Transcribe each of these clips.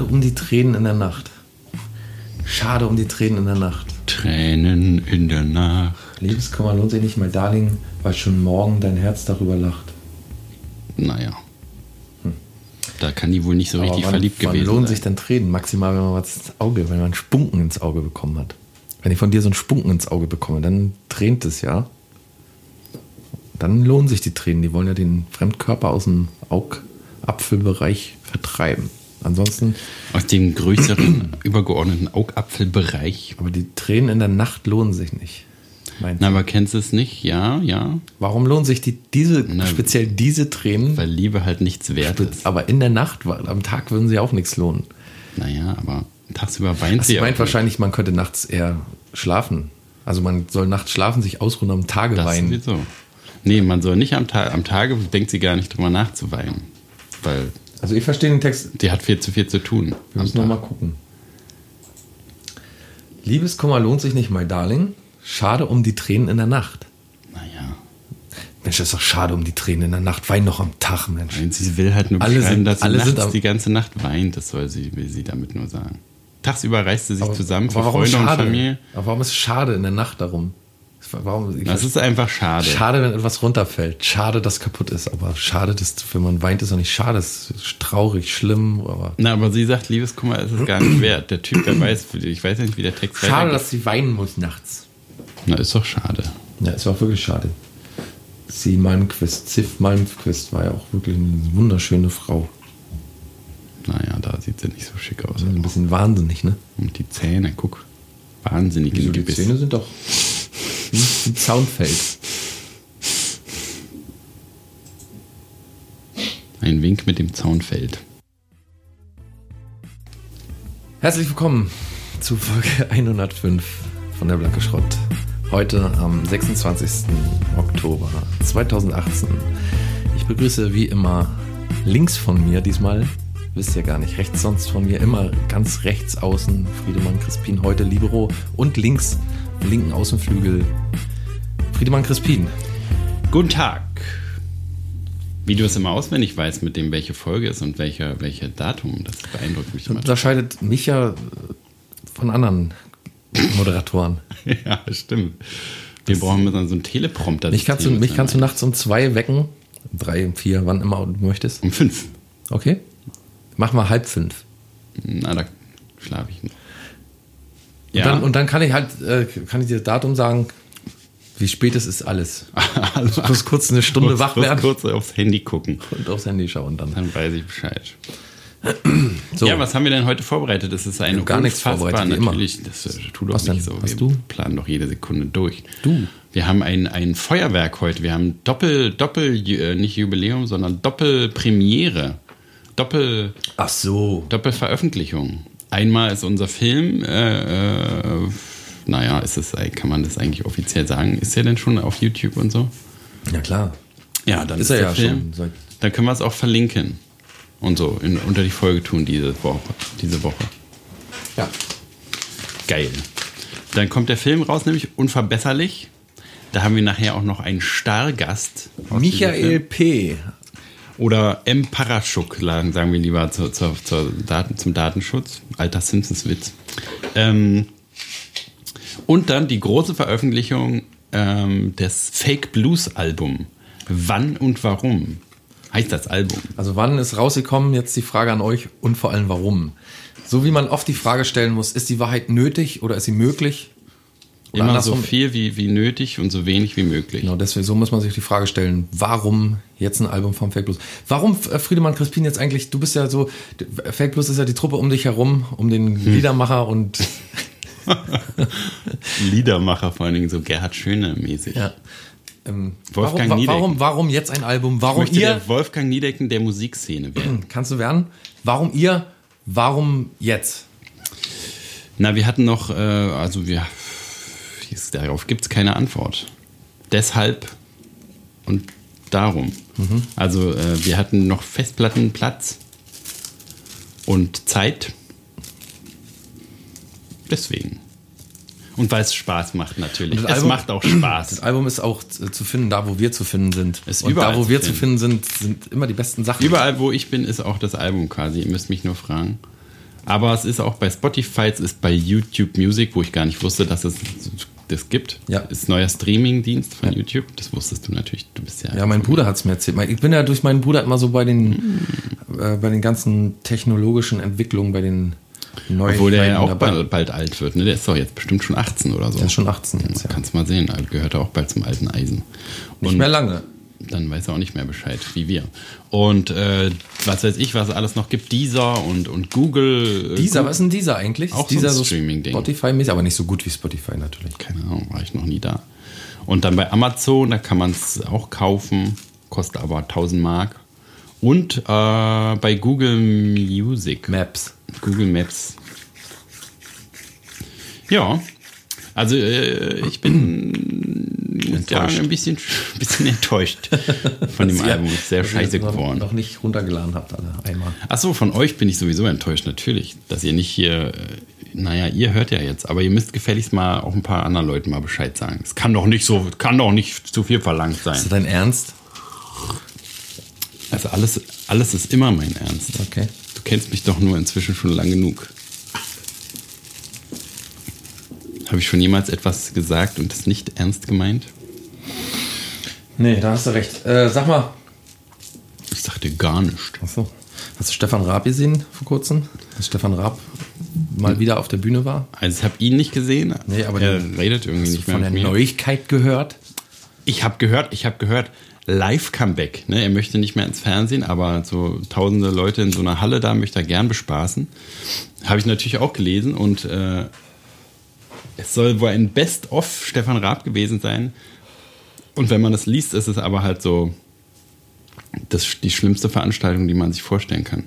Schade um die Tränen in der Nacht. Schade um die Tränen in der Nacht. Tränen in der Nacht. Liebeskummer lohnt sich nicht mal, Darling, weil schon morgen dein Herz darüber lacht. Naja. Da kann die wohl nicht so Aber richtig wann, verliebt wann gewesen lohnen sein. sich dann Tränen? Maximal, wenn man was ins Auge, wenn man einen Spunken ins Auge bekommen hat. Wenn ich von dir so einen Spunken ins Auge bekomme, dann tränt es ja. Dann lohnen sich die Tränen. Die wollen ja den Fremdkörper aus dem Augapfelbereich vertreiben. Ansonsten, Aus dem größeren, übergeordneten Augapfelbereich. aber die Tränen in der Nacht lohnen sich nicht. Na, aber kennst du es nicht? Ja, ja. Warum lohnen sich die, diese, Na, speziell diese Tränen? Weil Liebe halt nichts wert ist. Aber in der Nacht, am Tag würden sie auch nichts lohnen. Naja, aber tagsüber weint Also sie sie meint wahrscheinlich, man könnte nachts eher schlafen. Also man soll nachts schlafen, sich ausruhen, am Tage Das weinen. sowieso. Nee, man soll nicht am, Tag, am Tage, denkt sie gar nicht drüber nachzuweinen. Weil Also ich verstehe den Text. die hat viel zu viel zu tun. Wir müssen noch mal gucken. Liebeskummer lohnt sich nicht, my darling. Schade um die Tränen in der Nacht. Naja. Mensch, das ist doch schade um die Tränen in der Nacht. Wein noch am Tag, Mensch. Sie will halt nur Alle sind- dass sie alle nachts sind am- die ganze Nacht weint. Das soll sie, will sie damit nur sagen. Tagsüber reißt sie sich Aber- zusammen für aber warum Freunde und schade? Familie. Aber warum ist es schade in der Nacht darum? Warum, Das ist einfach schade. Schade, wenn etwas runterfällt. Schade, dass kaputt ist. Aber schade, dass, wenn man weint, ist auch nicht schade. Es ist traurig, schlimm. Aber Na, aber sie sagt, Liebeskummer ist es gar nicht wert. Der Typ, der weiß, ich weiß nicht, wie der Text schade, weitergeht. dass sie weinen muss nachts. Na, ist doch schade. Ja, es war wirklich schade. Sie Malmquist, Ziff Malmquist war ja auch wirklich eine wunderschöne Frau. Naja, da sieht sie nicht so schick aus. Ein bisschen wahnsinnig, ne? Und die Zähne, guck. Wahnsinnig Wieso, die Gebiss. Zähne sind doch ein Zaunfeld. Ein Wink mit dem Zaunfeld. Herzlich willkommen zu Folge 105 von der Blanke Schrott. Heute am 26. Oktober 2018. Ich begrüße wie immer links von mir diesmal, wisst ihr gar nicht, rechts sonst von mir, immer ganz rechts außen Friedemann Crispin, heute Libero und links, linken Außenflügel Friedemann Crispin. Guten Tag. Wie du es immer auswendig weißt, mit dem welche Folge ist und welcher welche Datum, das beeindruckt mich immer. Unterscheidet mich ja von anderen Moderatoren. ja, stimmt. Wir brauchen mit so einem Teleprompter. Mich kannst, du, mich kannst du nachts um zwei wecken. Drei, um vier, wann immer du möchtest. um fünf. Okay? Mach mal halb fünf. Na, da schlafe ich noch. Und, dann, und dann kann ich halt, äh, kann ich dir das Datum sagen, wie spät es ist, alles. also, Ich muss kurz eine Stunde wach muss werden kurz aufs Handy gucken. und aufs Handy schauen dann. Dann weiß ich Bescheid. So, Ja, was haben wir denn heute vorbereitet? Das ist eine gar nichts vorbereitet, wie immer. natürlich. Das äh, tu doch Was nicht denn? so. Hast wir du? planen doch jede Sekunde durch. Du? Wir haben ein, ein Feuerwerk heute. Wir haben Doppel, Doppel, äh, nicht Jubiläum, sondern Doppelpremiere. Doppel, Ach so. Doppelveröffentlichung. Einmal ist unser Film, äh, äh, naja, ist es, kann man das eigentlich offiziell sagen? Ist der denn schon auf YouTube und so? Ja, klar. Ja, dann Ist ist, er ja Film. schon. Dann können wir es auch verlinken. Und so in, unter die Folge tun diese Woche. Diese Woche. ja. Geil. Dann kommt der Film raus, nämlich Unverbesserlich. Da haben wir nachher auch noch einen Stargast. Michael. P. Oder M. Paraschuk, sagen wir lieber zur, zur, zur Daten, zum Datenschutz. Alter Simpsons-Witz. Ähm, und dann die große Veröffentlichung ähm, des Fake Blues Album. Wann und warum heißt das Album? Also wann ist rausgekommen? Jetzt die Frage an euch und vor allem warum. So wie man oft die Frage stellen muss, ist die Wahrheit nötig oder ist sie möglich? Oder Immer so viel wie, wie nötig und so wenig wie möglich. Genau, deswegen so muss man sich die Frage stellen, warum jetzt ein Album vom Fake Blues? Warum äh, Friedemann Crispin jetzt eigentlich, du bist ja so, Fake Blues ist ja die Truppe um dich herum, um den Hm. Liedermacher und Liedermacher vor allen Dingen, so Gerhard Schöne mäßig. ja. Ähm, Wolfgang warum, Niedecken. warum, warum jetzt ein Album? Ich Warum möchte ihr, der Wolfgang Niedecken der Musikszene werden. kannst du werden? Warum ihr, warum jetzt? Na, wir hatten noch, äh, also wir, darauf gibt es keine Antwort. Deshalb und darum. Also äh, wir hatten noch Festplattenplatz und Zeit. Deswegen. Und weil es Spaß macht natürlich. Es das Album- macht auch Spaß. Das Album ist auch zu finden, da wo wir zu finden sind. Ist Und überall da wo zu wir zu finden. finden sind, sind immer die besten Sachen. Überall, wo ich bin, ist auch das Album quasi. Ihr müsst mich nur fragen. Aber es ist auch bei Spotify, es ist bei YouTube Music, wo ich gar nicht wusste, dass es das gibt. Ja. Ist neuer Streaming-Dienst von YouTube. Das wusstest du natürlich. Du bist ja. Ja, mein Bruder hat es mir erzählt. Ich bin ja durch meinen Bruder immer so bei den, äh, bei den ganzen technologischen Entwicklungen, bei den neuen Obwohl der ja auch bald, bald alt wird. Ne? Der ist doch jetzt bestimmt schon 18 oder so. Der ist schon 18 jetzt, ja. Kannst mal sehen. Er gehört auch bald zum alten Eisen. Nicht mehr lange. dann weiß er auch nicht mehr Bescheid, wie wir. Und äh, was weiß ich, was es alles noch gibt, Deezer und, und Google. äh, Dieser, was ist denn dieser eigentlich? Auch dieser so ein Streaming-Ding. Spotify-mäßig, aber nicht so gut wie Spotify natürlich. Keine Ahnung, war ich noch nie da. Und dann bei Amazon, da kann man es auch kaufen, kostet aber 1000 Mark. Und äh, bei Google Music. Maps. Google Maps. Ja, also äh, ich bin Enttäuscht. ein bisschen, ein bisschen enttäuscht von dem Album. Ist sehr scheiße noch, geworden. Noch nicht runtergeladen habt alle einmal. Achso, von euch bin ich sowieso enttäuscht, natürlich. Dass ihr nicht hier, äh, naja, ihr hört ja jetzt, aber ihr müsst gefälligst mal auch ein paar anderen Leuten mal Bescheid sagen. Es kann doch nicht so, kann doch nicht zu viel verlangt sein. Ist das dein Ernst? Also alles, alles ist immer mein Ernst. Okay. Du kennst mich doch nur inzwischen schon lang genug. Habe ich schon jemals etwas gesagt und es nicht ernst gemeint? Nee, da hast du recht. Äh, sag mal. Ich sagte gar nichts. Achso. Hast du Stefan Raab gesehen vor kurzem? Dass Stefan Raab mal wieder auf der Bühne war? Also ich habe ihn nicht gesehen. Nee, aber er redet irgendwie nicht mehr von der mir. Neuigkeit gehört? Ich habe gehört, ich habe gehört, Live-Comeback. Ne? Er möchte nicht mehr ins Fernsehen, aber so tausende Leute in so einer Halle da möchte er gern bespaßen. Habe ich natürlich auch gelesen und äh, es soll wohl ein Best-of Stefan Raab gewesen sein. Und wenn man das liest, ist es aber halt so das, die schlimmste Veranstaltung, die man sich vorstellen kann.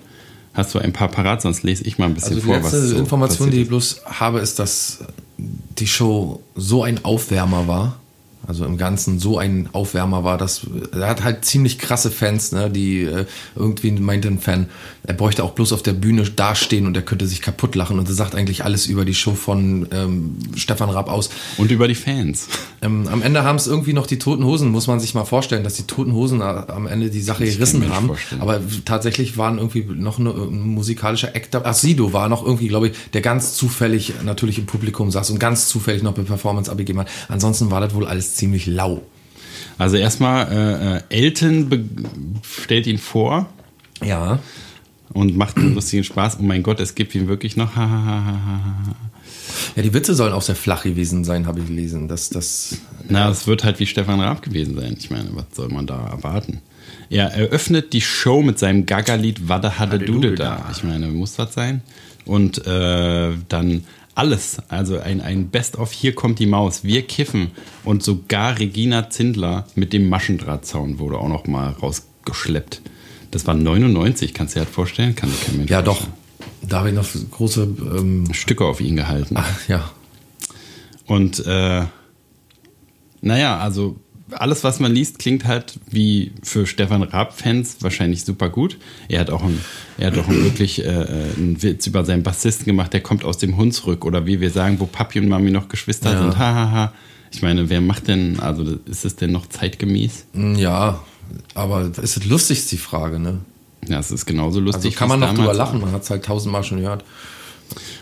Hast du ein paar parat, sonst lese ich mal ein bisschen Also die vor, letzte so Information, die ich bloß habe, ist, dass die Show so ein Aufwärmer war. Also im Ganzen so ein Aufwärmer war, dass er hat halt ziemlich krasse Fans, ne, die äh, irgendwie meinte ein Fan, er bräuchte auch bloß auf der Bühne dastehen und er könnte sich kaputt lachen und er sagt eigentlich alles über die Show von ähm, Stefan Raab aus. Und über die Fans. Ähm, am Ende haben es irgendwie noch die Toten Hosen, muss man sich mal vorstellen, dass die Toten Hosen äh, am Ende die Sache gerissen haben. vorstellen. Aber tatsächlich waren irgendwie noch eine, ein musikalischer Act. Ach, Sido war noch irgendwie, glaube ich, der ganz zufällig natürlich im Publikum saß und ganz zufällig noch eine Performance abgegeben hat. Ansonsten war das wohl alles ziemlich lau. Also erstmal, äh, äh, Elton stellt ihn vor Ja. und macht einen lustigen Spaß. Oh mein Gott, es gibt ihn wirklich noch. Ja, die Witze sollen auch sehr flach gewesen sein, habe ich gelesen. Das, das, Na, es wird halt wie Stefan Raab gewesen sein. Ich meine, was soll man da erwarten? Er eröffnet die Show mit seinem Gaga-Lied Wadda Hadde Dude da. Ich meine, muss das sein? Und äh, dann alles, also ein, ein Best-of Hier kommt die Maus, wir kiffen und sogar Regina Zindler mit dem Maschendrahtzaun wurde auch noch mal rausgeschleppt. Das war 99, kannst du dir das vorstellen? Kann kein Mensch ja, doch. vorstellen. Da habe ich noch große, ähm, Stücke auf ihn gehalten. ach, ja. Und äh, naja, also alles, was man liest, klingt halt wie für Stefan Raab-Fans wahrscheinlich super gut. Er hat auch, ein, er hat auch ein wirklich äh, einen Witz über seinen Bassisten gemacht, der kommt aus dem Hunsrück oder wie wir sagen, wo Papi und Mami noch Geschwister Ja. sind. Hahaha. Ha, ha. Ich meine, wer macht denn, also ist es denn noch zeitgemäß? Ja, aber ist es lustig, ist die Frage, ne? Ja, es ist genauso lustig. Also kann man noch drüber lachen, man hat es halt tausendmal schon gehört.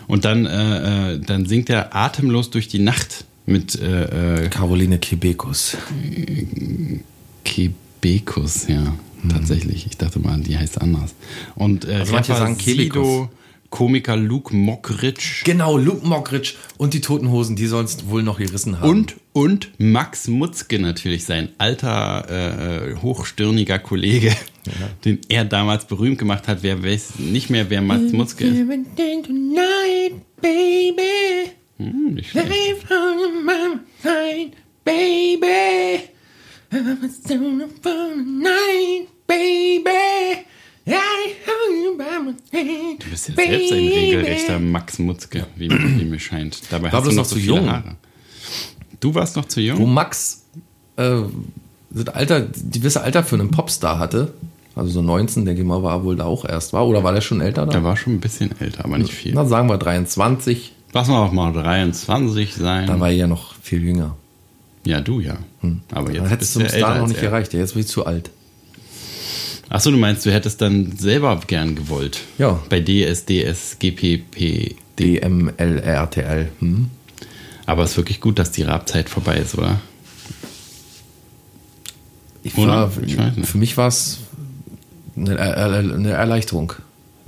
Und dann, äh, äh, dann singt er atemlos durch die Nacht mit äh, äh, Caroline Kebekus. Kebekus, ja, tatsächlich. Ich dachte mal, die heißt anders. Und äh, Mhm. Also manche sagen Kebekus. Sido, Komiker Luke Mockridge Genau, Luke Mockridge und die Toten Hosen, die sollen es wohl noch gerissen haben. und, und Max Mutzke natürlich, sein alter, äh, hochstirniger Kollege, den er damals berühmt gemacht hat. Wer weiß nicht mehr, wer Max Mutzke ist. Tonight, baby. Hm, nicht schlecht. Baby. Night, baby. Du bist ja selbst ein regelrechter Max Mutzke, wie, wie mir scheint. Dabei War hast du noch noch so zu viele jung. Haare. Du warst noch zu jung? Wo Max äh, das Alter, die gewisse Alter für einen Popstar hatte, also so 19, denke ich mal, war wohl da auch erst war. Oder war der schon älter da? Der war schon ein bisschen älter, aber nicht viel. Na, sagen wir 23. Lass mal auch mal 23 sein. Da war er ja noch viel jünger. ja, du ja. Aber jetzt Dann hättest du bis älter dahin noch nicht er. erreicht. Ja, Jetzt bin ich zu alt. Achso, du meinst, du hättest dann selber gern gewollt. Ja. Bei DS, DS, GPP. DMLRTL. Hm? Aber es ist wirklich gut, dass die Rabzeit vorbei ist, oder? Ich war, Ich für mich war es eine, eine Erleichterung.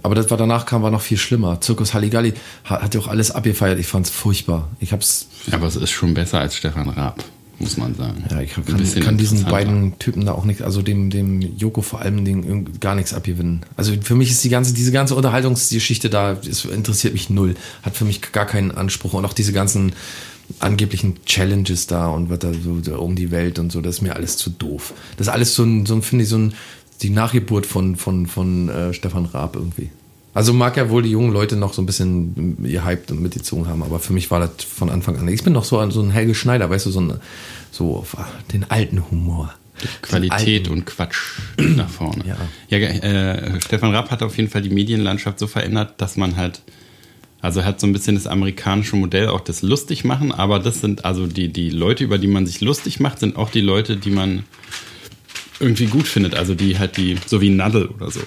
Aber das war danach kam war noch viel schlimmer. Zirkus Halligalli hat, hat ja auch alles abgefeiert. Ich fand es furchtbar. Ich hab's, Aber es ist schon besser als Stefan Raab, muss man sagen. ja, ich kann, kann diesen beiden Typen da auch nicht, also dem, dem Joko vor allem irgend- gar nichts abgewinnen. Also für mich ist die ganze, diese ganze Unterhaltungsgeschichte da, das interessiert mich null. Hat für mich gar keinen Anspruch. Und auch diese ganzen angeblichen Challenges da und wird da so um die Welt und so, das ist mir alles zu doof. Das ist alles so ein, so ein finde ich, so ein, die Nachgeburt von, von, von äh, Stefan Raab irgendwie. Also mag ja wohl die jungen Leute noch so ein bisschen gehypt und mitgezogen haben, aber für mich war das von Anfang an. Ich bin noch so ein, so ein Helge Schneider, weißt du, so, ein, so auf den alten Humor. Qualität und Quatsch nach vorne. Ja. ja äh, Stefan Rapp hat auf jeden Fall die Medienlandschaft so verändert, dass man halt, also hat so ein bisschen das amerikanische Modell auch das lustig machen, aber das sind also die, die Leute, über die man sich lustig macht, sind auch die Leute, die man irgendwie gut findet. Also die halt die, so wie Nadel oder so.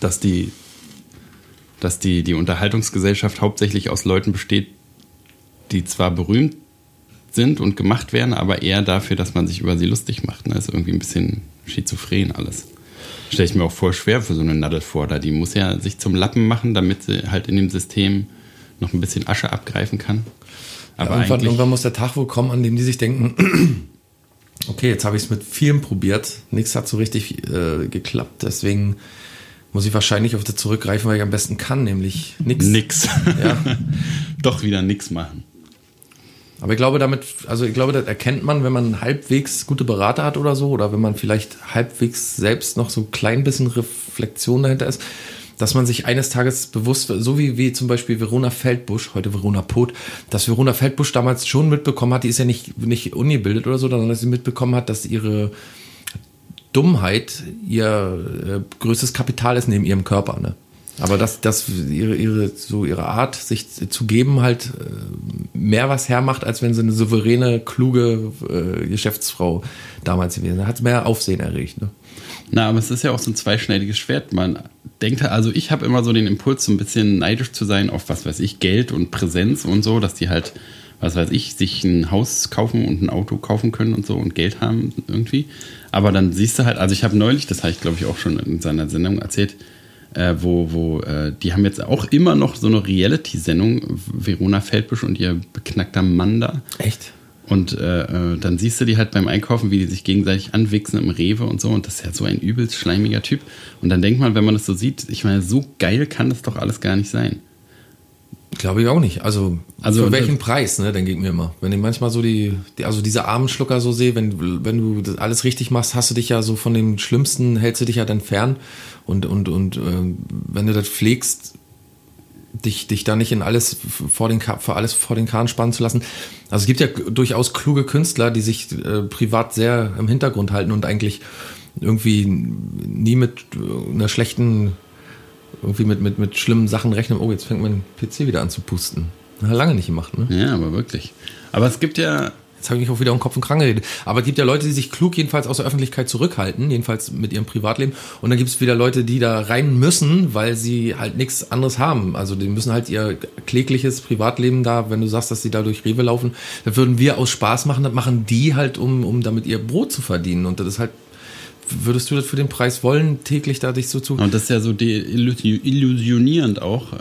Dass die, dass die, die Unterhaltungsgesellschaft hauptsächlich aus Leuten besteht, die zwar berühmt sind und gemacht werden, aber eher dafür, dass man sich über sie lustig macht. Ne? ist irgendwie ein bisschen schizophren alles. Stelle ich mir auch voll schwer für so eine Nadel vor. Da die muss ja sich zum Lappen machen, damit sie halt in dem System noch ein bisschen Asche abgreifen kann. Aber ja, irgendwann, irgendwann muss der Tag wohl kommen, an dem die sich denken, okay, jetzt habe ich es mit vielem probiert, nichts hat so richtig äh, geklappt, deswegen muss ich wahrscheinlich auf das zurückgreifen, weil ich am besten kann, nämlich nichts. nix. Ja. Doch wieder nix machen. Aber ich glaube, damit, also ich glaube, das erkennt man, wenn man halbwegs gute Berater hat oder so, oder wenn man vielleicht halbwegs selbst noch so ein klein bisschen Reflexion dahinter ist, dass man sich eines Tages bewusst, so wie, wie zum Beispiel Verona Feldbusch, heute Verona Poth, dass Verona Feldbusch damals schon mitbekommen hat, die ist ja nicht, nicht ungebildet oder so, sondern dass sie mitbekommen hat, dass ihre Dummheit ihr äh, größtes Kapital ist neben ihrem Körper, ne? Aber dass, dass ihre, ihre, so ihre Art, sich zu geben, halt äh, mehr was hermacht, als wenn sie eine souveräne, kluge äh, Geschäftsfrau damals gewesen wäre. Hat mehr Aufsehen erregt. Ne? Na, aber es ist ja auch so ein zweischneidiges Schwert. Man denkt, also ich habe immer so den Impuls, so ein bisschen neidisch zu sein auf, was weiß ich, Geld und Präsenz und so, dass die halt, was weiß ich, sich ein Haus kaufen und ein Auto kaufen können und so und Geld haben irgendwie. Aber dann siehst du halt, also ich habe neulich, das habe ich glaube ich auch schon in seiner Sendung erzählt, äh, wo, wo, äh, die haben jetzt auch immer noch so eine Reality-Sendung, Verona Feldbusch und ihr beknackter Mann da. Echt? Und äh, äh, dann siehst du die halt beim Einkaufen, wie die sich gegenseitig anwichsen im Rewe und so. Und das ist ja so ein übelst schleimiger Typ. Und dann denkt man, wenn man das so sieht, ich meine, so geil kann das doch alles gar nicht sein. Glaube ich auch nicht. Also, Also, für welchen Preis, ne, denke ich mir immer. Wenn ich manchmal so die, die also diese armen Schlucker so sehe, wenn, wenn du das alles richtig machst, hast du dich ja so von dem Schlimmsten, hältst du dich ja dann fern. Und, und, und äh, wenn du das pflegst, dich, dich da nicht in alles vor den, für alles vor den Kahn spannen zu lassen. Also es gibt ja durchaus kluge Künstler, die sich äh, privat sehr im Hintergrund halten und eigentlich irgendwie nie mit äh, einer schlechten, irgendwie mit, mit, mit schlimmen Sachen rechnen. Oh, jetzt fängt mein PC wieder an zu pusten. Lange nicht gemacht, ne? Ja, aber wirklich. Aber es gibt ja, Jetzt habe ich mich auch wieder um Kopf und Kranke geredet. Aber es gibt ja Leute, die sich klug jedenfalls aus der Öffentlichkeit zurückhalten, jedenfalls mit ihrem Privatleben. Und dann gibt es wieder Leute, die da rein müssen, weil sie halt nichts anderes haben. Also die müssen halt ihr klägliches Privatleben da, wenn du sagst, dass sie da durch Rewe laufen, das würden wir aus Spaß machen, das machen die halt, um, um damit ihr Brot zu verdienen. Und das ist halt, würdest du das für den Preis wollen, täglich da dich so zu... und das ist ja so illusionierend auch, äh,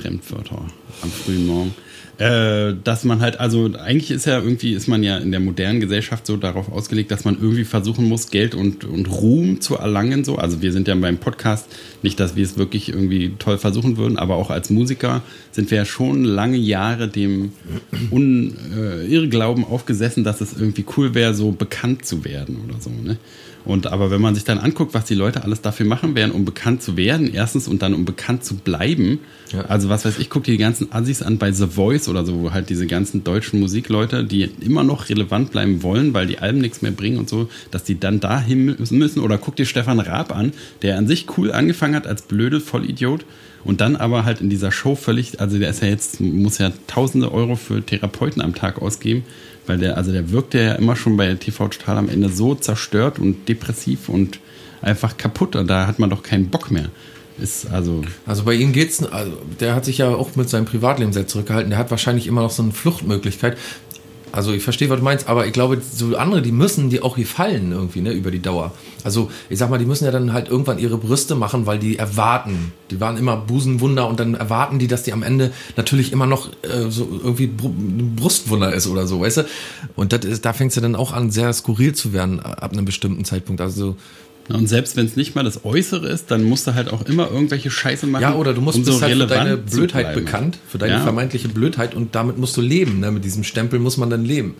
Fremdwörter am frühen Morgen. Äh, dass man halt, also eigentlich ist ja irgendwie, ist man ja in der modernen Gesellschaft so darauf ausgelegt, dass man irgendwie versuchen muss, Geld und, und Ruhm zu erlangen. So. Also wir sind ja beim Podcast, nicht, dass wir es wirklich irgendwie toll versuchen würden, aber auch als Musiker sind wir ja schon lange Jahre dem Un, äh, Irrglauben aufgesessen, dass es irgendwie cool wäre, so bekannt zu werden oder so. Ne? Und aber wenn man sich dann anguckt, was die Leute alles dafür machen werden, um bekannt zu werden, erstens und dann um bekannt zu bleiben. Ja. Also was weiß ich, guck dir die ganzen Assis an bei The Voice oder so, wo halt diese ganzen deutschen Musikleute, die immer noch relevant bleiben wollen, weil die Alben nichts mehr bringen und so, dass die dann dahin müssen. Oder guck dir Stefan Raab an, der an sich cool angefangen hat als blöde Vollidiot und dann aber halt in dieser Show völlig, also der ist ja jetzt, muss ja tausende Euro für Therapeuten am Tag ausgeben weil der, also der wirkte ja immer schon bei TV Total am Ende so zerstört und depressiv und einfach kaputt. Und da hat man doch keinen Bock mehr. Ist also. Also bei ihm geht's, also der hat sich ja auch mit seinem Privatleben sehr zurückgehalten. Der hat wahrscheinlich immer noch so eine Fluchtmöglichkeit. Also ich verstehe, was du meinst, aber ich glaube, so andere, die müssen die auch gefallen irgendwie, ne, über die Dauer. Also ich sag mal, die müssen ja dann halt irgendwann ihre Brüste machen, weil die erwarten. Die waren immer Busenwunder und dann erwarten die, dass die am Ende natürlich immer noch äh, so irgendwie Br Brustwunder ist oder so, weißt du? Und das ist, da fängt es ja dann auch an, sehr skurril zu werden ab einem bestimmten Zeitpunkt. Also und selbst wenn es nicht mal das Äußere ist, dann musst du halt auch immer irgendwelche Scheiße machen. Ja, oder du musst um so bist halt für deine Blödheit bekannt, für deine Ja. vermeintliche Blödheit und damit musst du leben. Ne? Mit diesem Stempel muss man dann leben.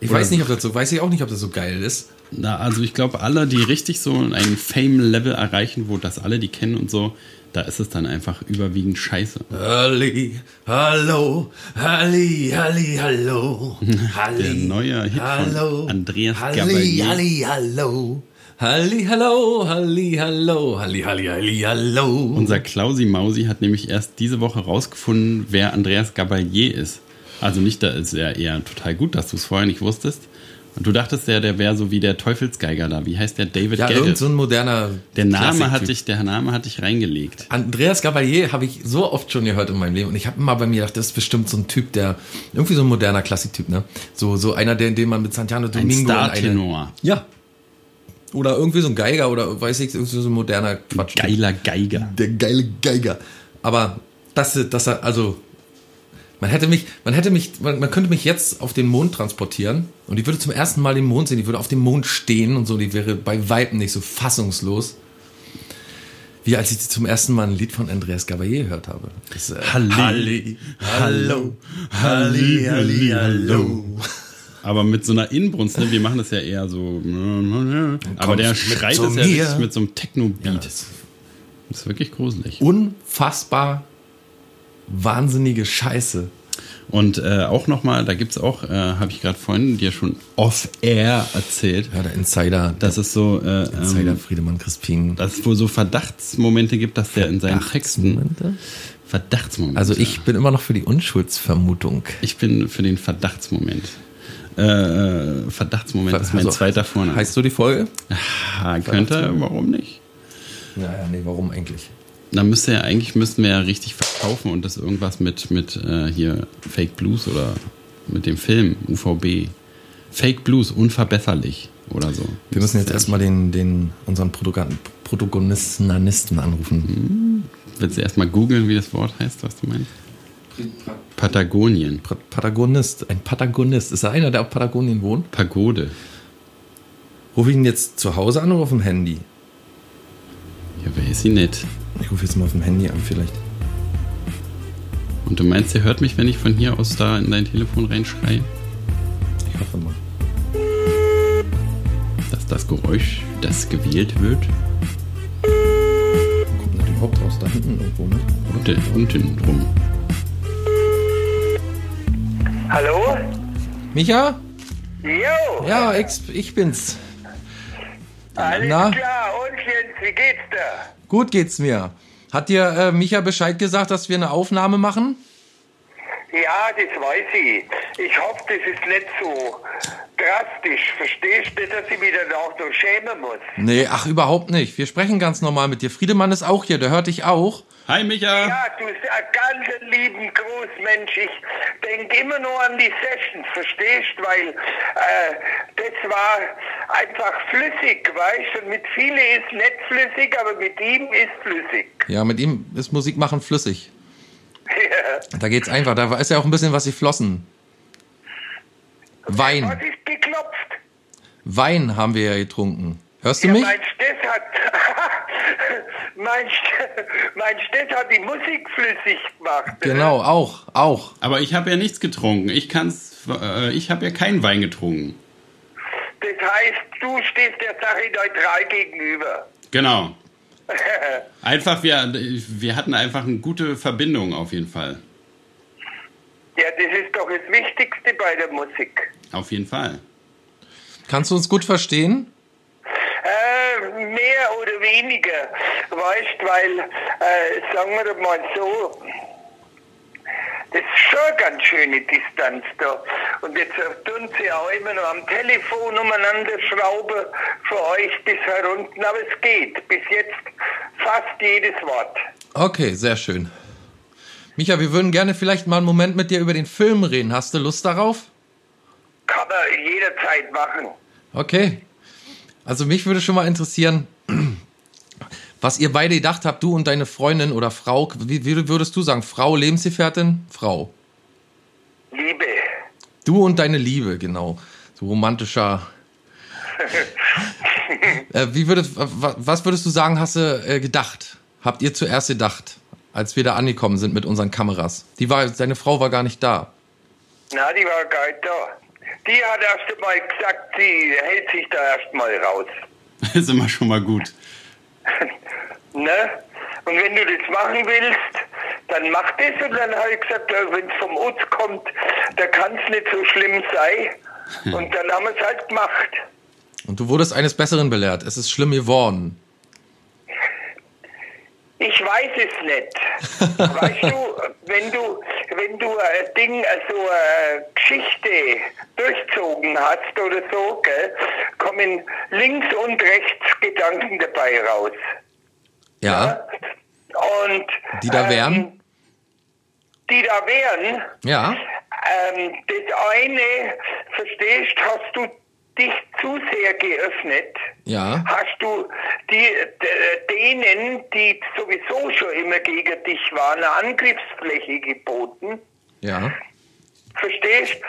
Ich Oder- weiß nicht, ob das so, weiß ich auch nicht, ob das so geil ist. Na, also ich glaube, alle, die richtig so ein Fame-Level erreichen, wo das alle die kennen und so, da ist es dann einfach überwiegend scheiße. Halli, hallo, Halli, Halli, hallo. Halli, Der neue Hit von Andreas Halli, Gabalier. Halli, hallo. Halli, hallo, Halli, hallo, Halli, Halli, Halli, hallo. Unser Klausi Mausi hat nämlich erst diese Woche rausgefunden, wer Andreas Gabalier ist. Also nicht, da ist er eher total gut, dass du es vorher nicht wusstest. Und du dachtest ja, der wäre so wie der Teufelsgeiger da. Wie heißt der? David ja, irgend so ein moderner der Name hat Klassiktyp. dich, der Name hat dich reingelegt. Andreas Gabalier habe ich so oft schon gehört in meinem Leben und ich habe immer bei mir gedacht, das ist bestimmt so ein Typ, der irgendwie so ein moderner Klassiktyp, ne? So so einer, der den man mit Santiano Ein Domingo in eine Star-Tenor. ja oder irgendwie so ein Geiger oder weiß ich, irgendwie so ein moderner Quatsch. Geiler Geiger. Der geile Geiger. Aber das, das also man hätte mich, man hätte mich, man, man könnte mich jetzt auf den Mond transportieren und ich würde zum ersten Mal den Mond sehen, ich würde auf dem Mond stehen und so, die wäre bei Weitem nicht so fassungslos. Wie als ich zum ersten Mal ein Lied von Andreas Gabalier gehört habe. Das, äh, Halli, hallo, Halli, Halli, hallo. Aber mit so einer Inbrunst, ne? wir machen das ja eher so. Aber kommst der mit schreit zu es ja richtig mit so einem Ja, Techno-Beat. das das ist wirklich gruselig. unfassbar wahnsinnige Scheiße. Und äh, auch nochmal, da gibt's auch, äh, habe ich gerade vorhin dir schon off-air erzählt, Ja, der Insider, dass es so, äh, Insider ähm, Friedemann Crispin. dass es wohl so Verdachtsmomente gibt, dass der in seinen Texten? Verdachtsmomente. Also ich bin immer noch für die Unschuldsvermutung. ich bin für den Verdachtsmoment. Äh, äh, Verdachtsmoment ist mein Also, zweiter Vorname. Heißt so die Folge? Ah, könnte, warum nicht? Naja, nee, warum eigentlich? Dann müsste ja eigentlich müssten wir ja richtig verkaufen und das irgendwas mit mit äh, hier Fake Blues oder mit dem Film UVB Fake Blues unverbesserlich oder so. Wir müssen jetzt erstmal den, den, unseren Protagon- Protagonisten anrufen. Willst du erstmal googeln, wie das Wort heißt, was du meinst? Patagonien. Pa- Patagonist, ein Patagonist. Ist er einer, der auf Patagonien wohnt? Pagode. Ruf ich ihn jetzt zu Hause an oder auf dem Handy? Ja, ist sie nicht? Ich rufe jetzt mal auf dem Handy an, vielleicht. Und du meinst, er hört mich, wenn ich von hier aus da in dein Telefon reinschreie? Ich hoffe mal. Dass das Geräusch, das gewählt wird? Kommt das überhaupt raus? Da hinten irgendwo, ne? Oder? Da unten drum. Hallo? Micha? Jo, Ja, ich, ich bin's. alles na? klar. Und Jens, wie geht's dir? Gut geht's mir. Hat dir äh, Micha Bescheid gesagt, dass wir eine Aufnahme machen? Ja, das weiß ich. Ich hoffe, das ist nicht so drastisch. Verstehst du, nicht, dass ich mich danach noch schämen muss? Nee, ach, überhaupt nicht. Wir sprechen ganz normal mit dir. Friedemann ist auch hier, der hört dich auch. Hi Micha! Ja, du bist ein ganz lieben Großmensch. Ich denke immer nur an die Sessions, verstehst Weil äh, das war einfach flüssig, weißt Und mit vielen ist nicht flüssig, aber mit ihm ist flüssig. Ja, mit ihm ist Musik machen flüssig. Da geht's einfach. Da ist ja auch ein bisschen was geflossen. Was Wein. ist geklopft? Wein haben wir ja getrunken. Hörst du Ja, mich? mein Stess hat, mein, mein Stess hat die Musik flüssig gemacht. ne? Genau, auch, auch. Aber ich habe ja nichts getrunken. Ich kann's, äh, ich habe ja keinen Wein getrunken. Das heißt, du stehst der Sache neutral gegenüber. Genau. Einfach, wir, wir hatten einfach eine gute Verbindung auf jeden Fall. Ja, das ist doch das Wichtigste bei der Musik. Auf jeden Fall. Kannst du uns gut verstehen? Mehr oder weniger, weißt, weil, äh, sagen wir mal so, das ist schon eine ganz schöne Distanz da. Und jetzt tun sie auch immer noch am Telefon umeinander schrauben für euch bis herunten, aber es geht. Bis jetzt fast jedes Wort. Okay, sehr schön. Micha, wir würden gerne vielleicht mal einen Moment mit dir über den Film reden. Hast du Lust darauf? Kann man jederzeit machen. Okay. Also mich würde schon mal interessieren, was ihr beide gedacht habt, du und deine Freundin oder Frau. Wie, wie würdest du sagen? Frau, Lebensgefährtin? Frau. Liebe. Du und deine Liebe, genau. So romantischer. äh, wie würdest, was würdest du sagen, hast du äh, gedacht? Habt ihr zuerst gedacht, als wir da angekommen sind mit unseren Kameras? Die war, seine Frau war gar nicht da. Na, die war gar nicht da. Die hat erst mal gesagt, sie hält sich da erst mal raus. Das ist immer schon mal gut. ne? Und wenn du das machen willst, dann mach das. Und dann habe ich gesagt, wenn es vom Uz kommt, da kann es nicht so schlimm sein. Und dann haben wir es halt gemacht. Und du wurdest eines Besseren belehrt. Es ist schlimm geworden. Ich weiß es nicht. weißt du, wenn du, wenn du ein Ding, also eine Geschichte durchzogen hast oder so, gell, kommen links und rechts Gedanken dabei raus. Ja. Und die da wären? Ähm, die da wären. Ja. Ähm, das eine, verstehst, hast du dich zu sehr geöffnet, ja. hast du die, denen, die sowieso schon immer gegen dich waren, eine Angriffsfläche geboten. Ja. Verstehst?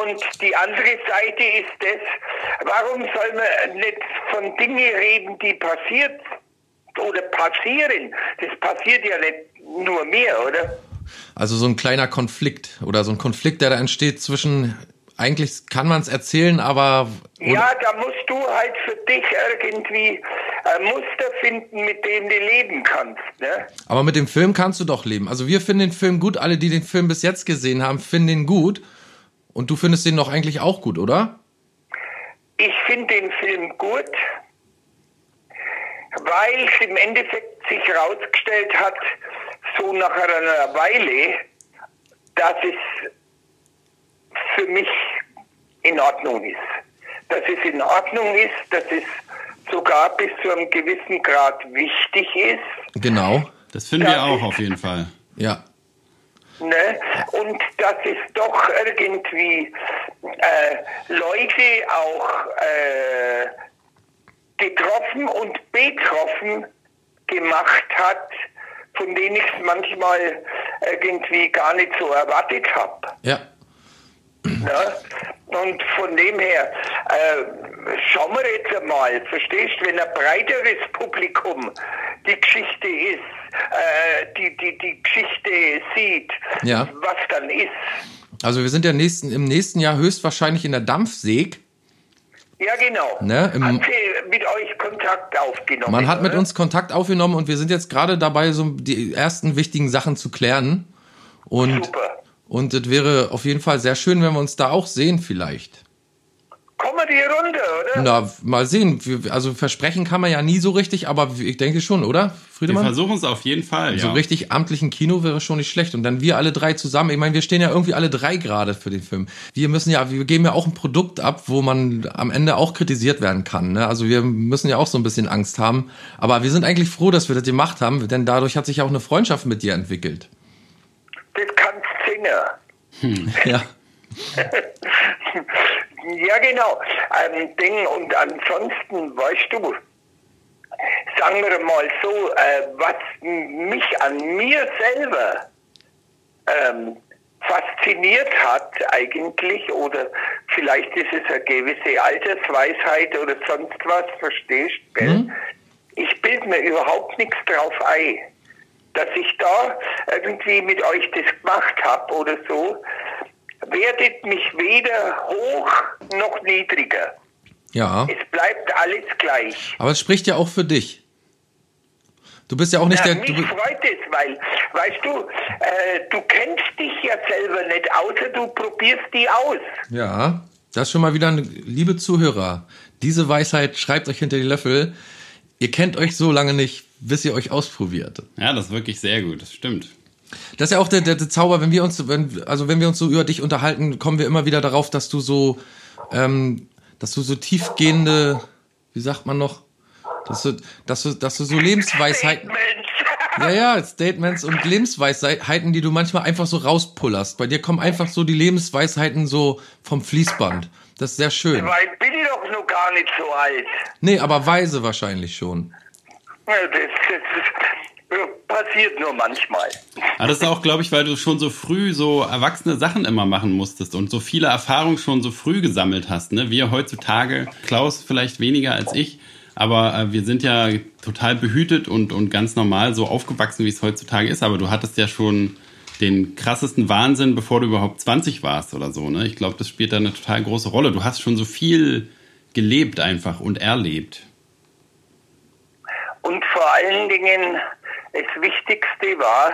Und die andere Seite ist das, warum soll man nicht von Dingen reden, die passiert oder passieren? Das passiert ja nicht nur mir, oder? Also so ein kleiner Konflikt oder so ein Konflikt, der da entsteht zwischen eigentlich kann man es erzählen, aber. Ja, da musst du halt für dich irgendwie ein Muster finden, mit dem du leben kannst. Ne? Aber mit dem Film kannst du doch leben. Also wir finden den Film gut, alle, die den Film bis jetzt gesehen haben, finden ihn gut. Und du findest den doch eigentlich auch gut, oder? Ich finde den Film gut, weil es im Endeffekt sich herausgestellt hat, so nach einer Weile, dass es für mich in Ordnung ist. Dass es in Ordnung ist, dass es sogar bis zu einem gewissen Grad wichtig ist. Genau. Das finden wir auch auf jeden Fall. Ja. Ne? Und dass es doch irgendwie äh, Leute auch äh, getroffen und betroffen gemacht hat, von denen ich es manchmal irgendwie gar nicht so erwartet habe. Ja. Ne? Und von dem her, äh, schauen wir jetzt einmal, verstehst du, wenn ein breiteres Publikum die Geschichte ist, äh, die, die, die Geschichte sieht, ja. was dann ist. Also wir sind ja nächsten, im nächsten Jahr höchstwahrscheinlich in der Dampfseg. Ja, genau. Ne, hat sie mit euch Kontakt aufgenommen? Man hat oder? mit uns Kontakt aufgenommen und wir sind jetzt gerade dabei, so die ersten wichtigen Sachen zu klären. Und Super. Und es wäre auf jeden Fall sehr schön, wenn wir uns da auch sehen vielleicht. Kommen die Runde, oder? Na, mal sehen. Also versprechen kann man ja nie so richtig, aber ich denke schon, oder, Friedemann? Wir versuchen es auf jeden Fall, So ja. richtig amtlichen Kino wäre schon nicht schlecht. Und dann wir alle drei zusammen. Ich meine, wir stehen ja irgendwie alle drei gerade für den Film. Wir müssen ja, wir geben ja auch ein Produkt ab, wo man am Ende auch kritisiert werden kann. Ne? Also wir müssen ja auch so ein bisschen Angst haben. Aber wir sind eigentlich froh, dass wir das gemacht haben, denn dadurch hat sich ja auch eine Freundschaft mit dir entwickelt. Singen. Hm. Ja. ja, genau. Ein Ding. Und ansonsten, weißt du, sagen wir mal so, äh, was mich an mir selber ähm, fasziniert hat eigentlich, oder vielleicht ist es eine gewisse Altersweisheit oder sonst was, verstehst du? Mhm. Ich bilde mir überhaupt nichts drauf ein dass ich da irgendwie mit euch das gemacht habe oder so, werdet mich weder hoch noch niedriger. Ja. Es bleibt alles gleich. Aber es spricht ja auch für dich. Du bist ja auch nicht Ja, der. mich freut es, weil, weißt du, äh, du kennst dich ja selber nicht, außer du probierst die aus. ja, das ist schon mal wieder eine liebe Zuhörer. Diese Weisheit schreibt euch hinter die Löffel. Ihr kennt euch so lange nicht, bis ihr euch ausprobiert. Ja, das ist wirklich sehr gut, das stimmt. Das ist ja auch der, der, der Zauber, wenn wir uns, wenn, also wenn wir uns so über dich unterhalten, kommen wir immer wieder darauf, dass du so, ähm, dass du so tiefgehende, wie sagt man noch, dass du, dass du, dass du so Lebensweisheiten, Mensch. ja, ja, Statements und Lebensweisheiten, die du manchmal einfach so rauspullerst. Bei dir kommen einfach so die Lebensweisheiten so vom Fließband. Das ist sehr schön. Ich bin doch noch gar nicht so alt. Nee, aber weise wahrscheinlich schon. Ja, Das, das, das passiert nur manchmal. Aber das ist auch, glaube ich, weil du schon so früh so erwachsene Sachen immer machen musstest und so viele Erfahrungen schon so früh gesammelt hast. Ne? Wir heutzutage, Klaus vielleicht weniger als ich, aber äh, wir sind ja total behütet und, und ganz normal so aufgewachsen, wie es heutzutage ist. Aber du hattest ja schon den krassesten Wahnsinn, bevor du überhaupt 20 warst oder so. Ne? Ich glaube, das spielt da eine total große Rolle. Du hast schon so viel gelebt einfach und erlebt. Und vor allen Dingen, das Wichtigste war,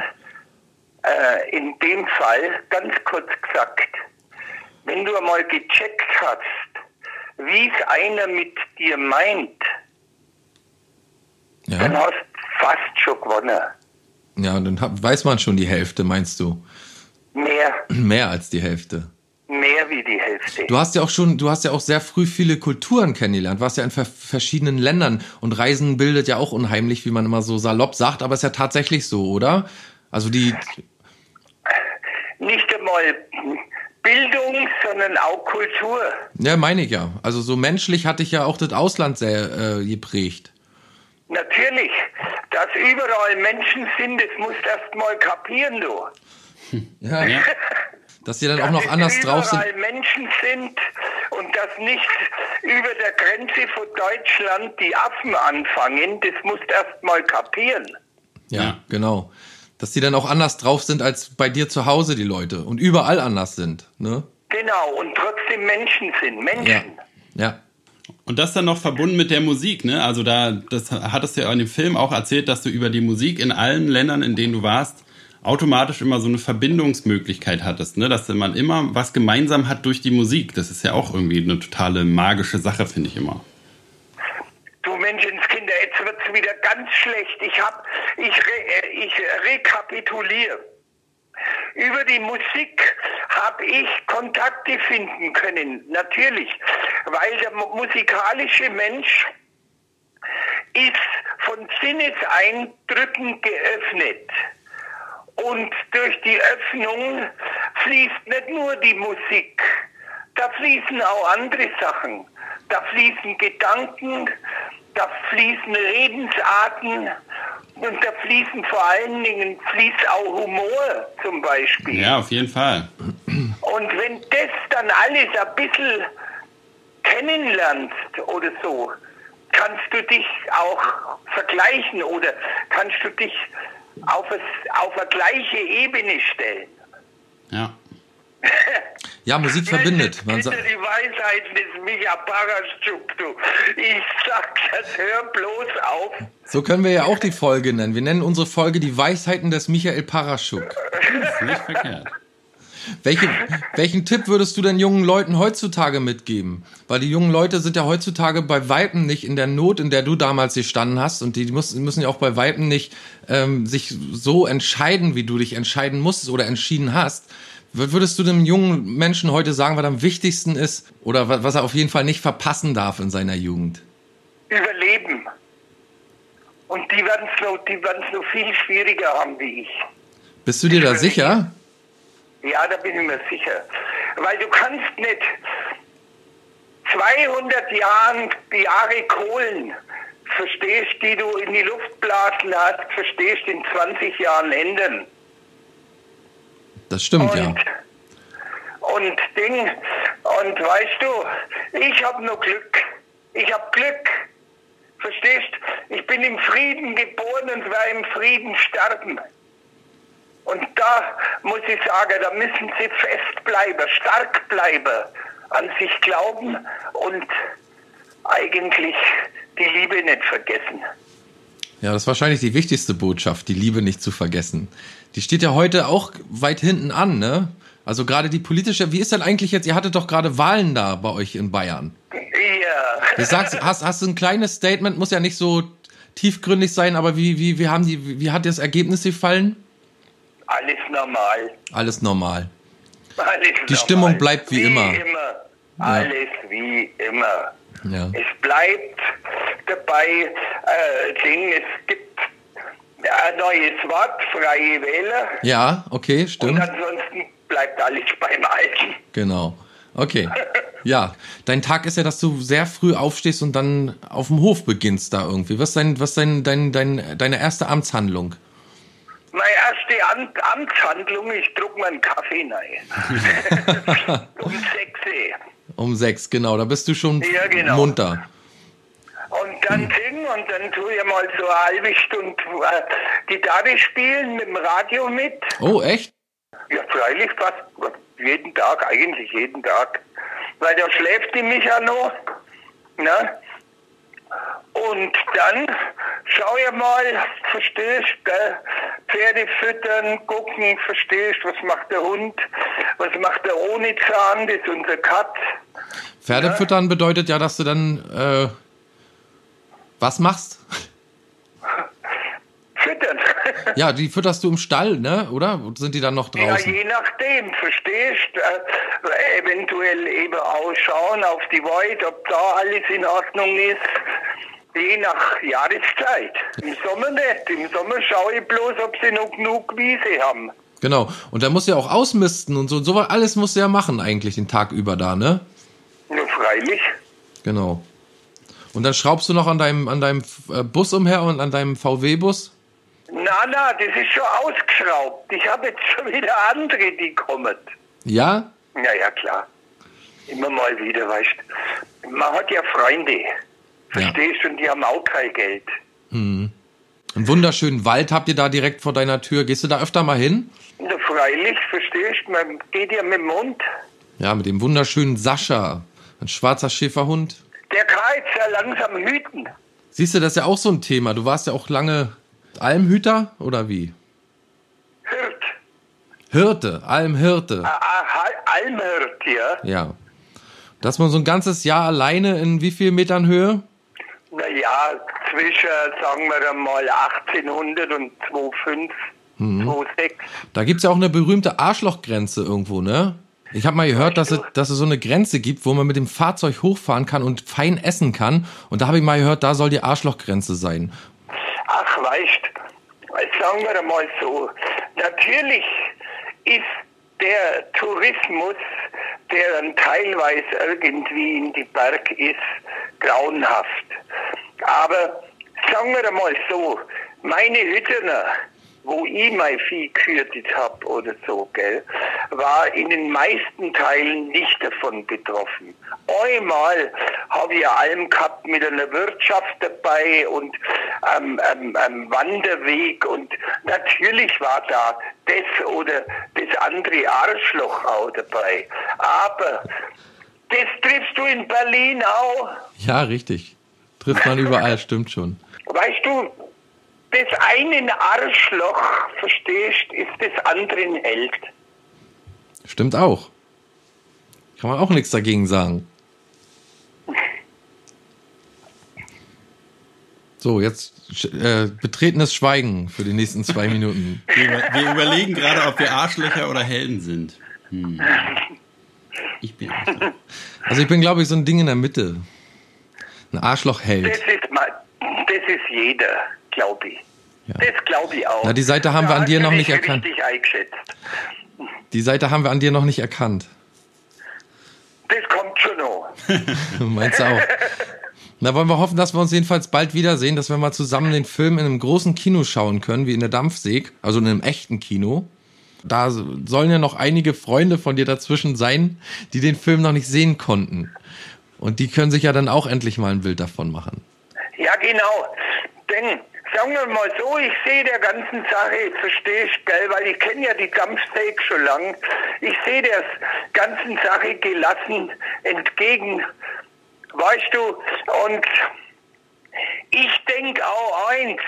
äh, in dem Fall, ganz kurz gesagt, wenn du einmal gecheckt hast, wie es einer mit dir meint, dann Ja, hast du fast schon gewonnen. ja, dann hab, weiß man schon die Hälfte, meinst du? Mehr, Mehr als die Hälfte. Mehr wie die Hälfte. Du hast ja auch schon, du hast ja auch sehr früh viele Kulturen kennengelernt, warst ja in ver verschiedenen Ländern und Reisen bildet ja auch unheimlich, wie man immer so salopp sagt, aber ist ja tatsächlich so, oder? Also die, Nicht einmal Bildung, sondern auch Kultur. ja, meine ich ja. Also so menschlich hatte ich ja auch das Ausland sehr äh, geprägt. Natürlich, dass überall Menschen sind, das musst du erst mal kapieren, du. Ja. Ja. Dass die dann dass auch noch anders drauf sind. überall Menschen sind und dass nicht über der Grenze von Deutschland die Affen anfangen, das musst du erst mal kapieren. Ja, Ja. genau. Dass die dann auch anders drauf sind als bei dir zu Hause, die Leute. Und überall anders sind, ne? Genau, und trotzdem Menschen sind. Ja. Menschen. Ja. Und das dann noch verbunden mit der Musik, ne? Also da, das hattest du ja in dem Film auch erzählt, dass du über die Musik in allen Ländern, in denen du warst, automatisch immer so eine Verbindungsmöglichkeit hattest, ne? Dass man immer was gemeinsam hat durch die Musik. Das ist ja auch irgendwie eine totale magische Sache, finde ich immer. Du Menschenskinder, jetzt wird's wieder ganz schlecht. Ich hab, ich, re, äh, ich rekapituliere. Über die Musik habe ich Kontakte finden können, natürlich, weil der mu- musikalische Mensch ist von Sinneseindrücken geöffnet. Und durch die Öffnung fließt nicht nur die Musik, da fließen auch andere Sachen. Da fließen Gedanken, da fließen Redensarten und da fließen vor allen Dingen fließt auch Humor zum Beispiel. Ja, auf jeden Fall. Und wenn das dann alles ein bisschen kennenlernst oder so, kannst du dich auch vergleichen oder kannst du dich auf, es, auf eine gleiche Ebene stellen. Ja. Ja, Musik verbindet. Man sagt, die Weisheiten des Micha Paraschuk, du. Ich sag das, hör bloß auf. so können wir ja auch die Folge nennen. Wir nennen unsere Folge die Weisheiten des Michael Paraschuk. Ist nicht verkehrt. Welche, welchen Tipp würdest du denn jungen Leuten heutzutage mitgeben? Weil die jungen Leute sind ja heutzutage bei Weitem nicht in der Not, in der du damals gestanden hast. Und die müssen, müssen ja auch bei Weitem nicht ähm, sich so entscheiden, wie du dich entscheiden musstest oder entschieden hast. Was würdest du dem jungen Menschen heute sagen, was am wichtigsten ist oder wa- was er auf jeden Fall nicht verpassen darf in seiner Jugend? Überleben. Und die werden es noch, die werden's noch viel schwieriger haben wie ich. Bist du dir da sicher? Ja, da bin ich mir sicher. Weil du kannst nicht 200 Jahren, Jahre Kohlen, verstehst, die du in die Luft blasen hast, verstehst, in 20 Jahren ändern. Das stimmt, Und, ja. und Ding, und weißt du, ich habe nur Glück. Ich habe Glück. Verstehst? Ich bin im Frieden geboren und werde im Frieden sterben. Und da muss ich sagen, da müssen sie fest bleiben, stark bleiben, an sich glauben und eigentlich die Liebe nicht vergessen. Ja, das ist wahrscheinlich die wichtigste Botschaft, die Liebe nicht zu vergessen. Die steht ja heute auch weit hinten an, ne? Also gerade die politische, wie ist denn eigentlich jetzt, ihr hattet doch gerade Wahlen da bei euch in Bayern. Ja, Du sagst, hast, hast du ein kleines Statement, muss ja nicht so tiefgründig sein, aber wie, wie, wie haben die, wie hat das Ergebnis gefallen? Alles normal. Alles normal. Alles Die normal. Stimmung bleibt wie immer. immer. Alles wie immer. Ja. Es bleibt dabei, äh, Ding, es gibt ein neues Wort, Freie Wähler. Ja, okay, Und stimmt. ansonsten bleibt alles beim Alten. Genau. Okay. Ja, dein Tag ist ja, dass du sehr früh aufstehst und dann auf dem Hof beginnst da irgendwie. Was ist dein, was ist dein, dein, dein, deine erste Amtshandlung? Meine erste Am Amtshandlung, ich druck mir einen Kaffee rein. um sechs. Um sechs, genau. Da bist du schon Ja, genau. munter. Und dann singen und dann tue ich mal so eine halbe Stunde äh, Gitarre spielen mit dem Radio mit. Oh, echt? Ja, freilich fast jeden Tag, eigentlich jeden Tag. Weil da schläft die mich ja noch. Ne? Und dann schau ja mal, verstehst gell? Pferde füttern, gucken, verstehst was macht der Hund, was macht der ohne Zahn, das ist unser Katz. Pferdefüttern bedeutet ja, dass du dann äh, was machst? Füttern. Ja, die fütterst du im Stall, ne? Oder sind die dann noch Ja, draußen? je nachdem, verstehst äh, Eventuell eben ausschauen auf die Weide, ob da alles in Ordnung ist. Je nach Jahreszeit. Im Sommer nicht. Im Sommer schaue ich bloß, ob sie noch genug Wiese haben. Genau. Und da musst du ja auch ausmisten und so. So alles musst du ja machen eigentlich den Tag über da, ne? Nur freilich. Genau. Und dann schraubst du noch an deinem, an deinem äh, Bus umher und an deinem VW-Bus? Na, na, das ist schon ausgeschraubt. Ich habe jetzt schon wieder andere, die kommen. Ja? Ja, ja, klar. Immer mal wieder, weißt du. Man hat ja Freunde. Verstehst du? Und die haben auch kein Geld. Einen wunderschönen Wald habt ihr da direkt vor deiner Tür. Gehst du da öfter mal hin? Na, freilich, verstehst du? Man geht ja mit dem Hund. Ja, mit dem wunderschönen Sascha. Ein schwarzer Schäferhund. Der kann jetzt ja langsam hüten. Siehst du, das ist ja auch so ein Thema. Du warst ja auch lange Almhüter oder wie? Hirt. Hirte, Almhirte. Ah, ah, Almhirt, ja. Ja. Dass man so ein ganzes Jahr alleine in wie viel Metern Höhe? Naja, zwischen, sagen wir mal, 1800 und 2,5, Mhm. 2,6. Da gibt's ja auch eine berühmte Arschlochgrenze irgendwo, ne? Ich habe mal gehört, dass es, dass es so eine Grenze gibt, wo man mit dem Fahrzeug hochfahren kann und fein essen kann. Und da habe ich mal gehört, da soll die Arschlochgrenze sein. Ach, weißt, sagen wir mal so, natürlich ist der Tourismus, der dann teilweise irgendwie in die Berg ist, grauenhaft. Aber sagen wir mal so, meine Hüttener, wo ich mein Vieh gehütet hab oder so, gell, war in den meisten Teilen nicht davon betroffen. Einmal habe ich Alm gehabt mit einer Wirtschaft dabei und ähm, ähm, ähm, Wanderweg und natürlich war da das oder das andere Arschloch auch dabei. Aber das triffst du in Berlin auch. Ja, richtig. Trifft man überall, stimmt schon. Weißt du, das einen Arschloch, verstehst, ist des anderen Held. Stimmt auch. Kann man auch nichts dagegen sagen. So, jetzt äh, betretenes Schweigen für die nächsten zwei Minuten. Wir, wir überlegen gerade, ob wir Arschlöcher oder Helden sind. Hm. Ich bin Arschloch. Also ich bin, glaube ich, so ein Ding in der Mitte. Ein Das Arschlochheld. ist, mal, das ist jeder, glaube ich. Ja. Das glaube ich auch. Na, die Seite haben wir Da an dir noch nicht erkannt. Die Seite haben wir an dir noch nicht erkannt. Das kommt schon noch. Meinst du auch? Na, wollen wir hoffen, dass wir uns jedenfalls bald wiedersehen, dass wir mal zusammen den Film in einem großen Kino schauen können, wie in der Dampfsäg, also in einem echten Kino. Da sollen ja noch einige Freunde von dir dazwischen sein, die den Film noch nicht sehen konnten. Und die können sich ja dann auch endlich mal ein Bild davon machen. Ja, genau. Denn, sagen wir mal so, ich sehe der ganzen Sache, verstehst gell, weil ich kenne ja die Dampfsteak schon lang. Ich sehe der ganzen Sache gelassen entgegen Weißt du, und ich denke auch eins.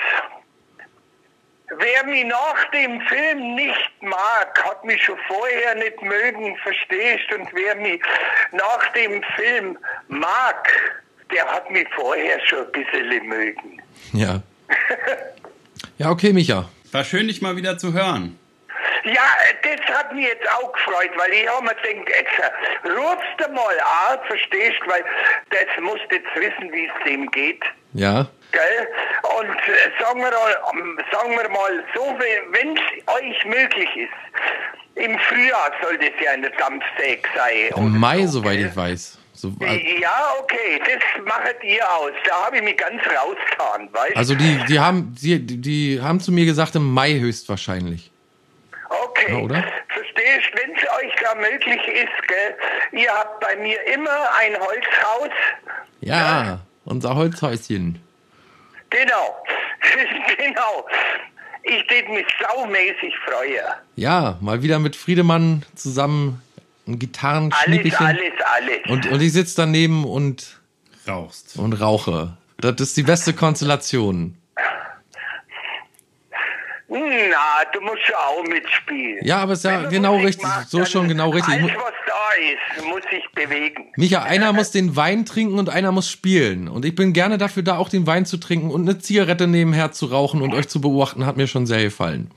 Wer mich nach dem Film nicht mag, hat mich schon vorher nicht mögen, verstehst? Und wer mich nach dem Film mag, der hat mich vorher schon ein bisschen mögen. Ja. Ja, okay, Micha. War schön, dich mal wieder zu hören. Ja, das hat mich jetzt auch gefreut, weil ich habe mir gedacht, jetzt äh, rufst du mal an, verstehst, weil das musst jetzt wissen, wie es dem geht. Ja. Gell? Und äh, sagen, wir mal, ähm, sagen wir mal so, wenn es euch möglich ist, im Frühjahr soll das ja eine Dampfsäge sein. Im Mai, so, soweit gell? ich weiß. So, Ja, okay, das macht ihr aus. Da habe ich mich ganz rausgetan, weißt du? also die, die haben, die, die haben zu mir gesagt, im Mai höchstwahrscheinlich. Okay. Ja, oder? Verstehst, wenn es euch da möglich ist, gell? Ihr habt bei mir immer ein Holzhaus. Ja, unser Holzhäuschen. Genau. genau. Ich tät mich saumäßig freuen. Ja, mal wieder mit Friedemann zusammen ein Alles, Gitarrenschnippchen. alles, alles. Und, und ich sitze daneben und, Rauchst. und rauche. Das ist die beste Konstellation. Na, du musst ja auch mitspielen. Ja, aber ist Wenn ja genau Musik richtig. mag, So schon genau richtig. Ich Alles, was da ist, muss sich bewegen. Micha, einer muss den Wein trinken und einer muss spielen. Und ich bin gerne dafür da, auch den Wein zu trinken und eine Zigarette nebenher zu rauchen und euch zu beobachten, hat mir schon sehr gefallen.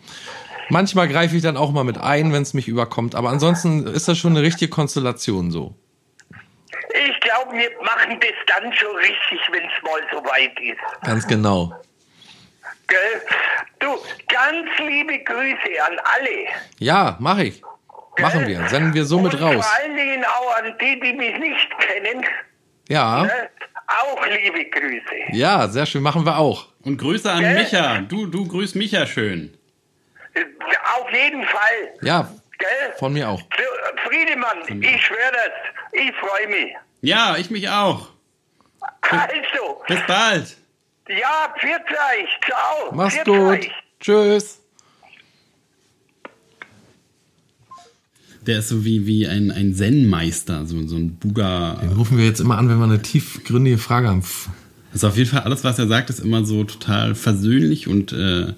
Manchmal greife ich dann auch mal mit ein, wenn es mich überkommt. Aber ansonsten ist das schon eine richtige Konstellation so. Ich glaube, wir machen das dann schon richtig, wenn es mal so weit ist. Ganz genau. Gell? Du, ganz liebe Grüße an alle. Ja, mache ich. Machen wir. Senden wir somit Und raus. Vor allen Dingen auch an die, die mich nicht kennen. Ja, Ne? Auch liebe Grüße. ja, sehr schön. Machen wir auch. Und Grüße an Gell? Micha. Du, du grüßt Micha schön. Auf jeden Fall. Ja, Gell? von mir auch. Fr- Friedemann, ich schwöre das. Ich freue mich. Ja, ich mich auch. Also, Bis bald. ja, pfiat euch. Ciao. Mach's Pfiat gut. euch. Tschüss. Der ist so wie, wie ein, ein Zen-Meister, so, so ein Buddha. Den rufen wir jetzt immer an, wenn wir eine tiefgründige Frage haben. Also auf jeden Fall, alles, was er sagt, ist immer so total versöhnlich und äh,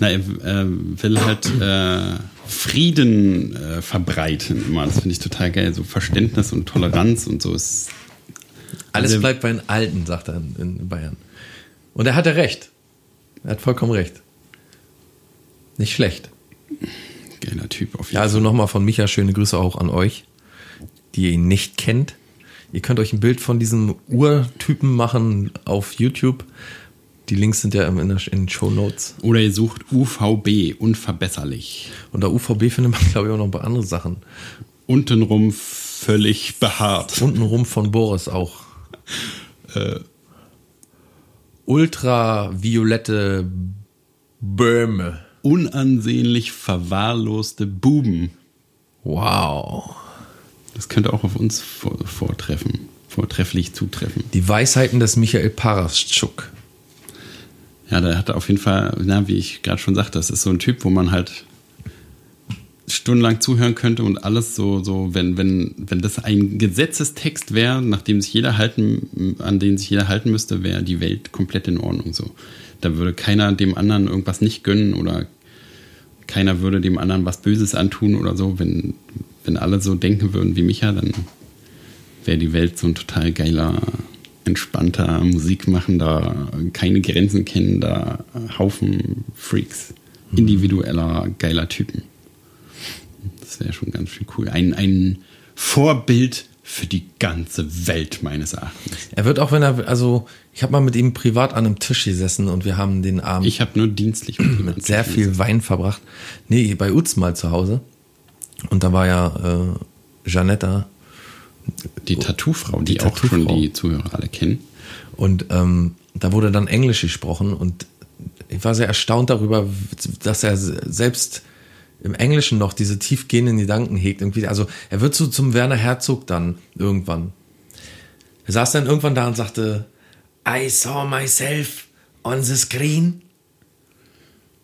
na, er äh, will halt äh, Frieden äh, verbreiten immer. Das finde ich total geil. So Verständnis und Toleranz und so ist. Alles Also- bleibt bei den Alten, sagt er in, Bayern. Und er hatte recht. Er hat vollkommen recht. Nicht schlecht. Geiler Typ auf jeden Ja, also nochmal von Micha schöne Grüße auch an euch, die ihr ihn nicht kennt. Ihr könnt euch ein Bild von diesem Urtypen machen auf YouTube. Die Links sind ja in, der, in den Show Notes. Oder ihr sucht UVB, unverbesserlich. Unter UVB findet man, glaube ich, auch noch ein paar andere Sachen. Untenrum völlig behaart. Untenrum von Boris auch. Äh, ultraviolette Böhme. Unansehnlich verwahrloste Buben. Wow. Das könnte auch auf uns vor, vortreffen. Vortrefflich zutreffen. Die Weisheiten des Michael Paraschuk. Ja, der hat auf jeden Fall, na, wie ich gerade schon sagte, das ist so ein Typ, wo man halt stundenlang zuhören könnte und alles so, so, wenn, wenn, wenn das ein Gesetzestext wäre, nach dem sich jeder halten, an den sich jeder halten müsste, wäre die Welt komplett in Ordnung so. Da würde keiner dem anderen irgendwas nicht gönnen oder keiner würde dem anderen was Böses antun oder so. Wenn, wenn alle so denken würden wie Micha, dann wäre die Welt so ein total geiler, entspannter, musikmachender, keine Grenzen kennender Haufen Freaks. Individueller, geiler Typen. Das wäre schon ganz schön cool. Ein, ein Vorbild für die ganze Welt meines Erachtens. Er wird auch, wenn er, also ich habe mal mit ihm privat an einem Tisch gesessen und wir haben den Abend Ich habe nur dienstlich mit ihm mit sehr viel Wein verbracht. Nee, bei Utz mal zu Hause. Und da war ja äh, Janetta Die Tattoo-Frau, die, Die auch schon die Zuhörer alle kennen. und ähm, da wurde dann Englisch gesprochen und ich war sehr erstaunt darüber, dass er selbst im Englischen noch diese tiefgehenden Gedanken hegt. Irgendwie. Also er wird so zum Werner Herzog dann irgendwann. Er saß dann irgendwann da und sagte, I saw myself on the screen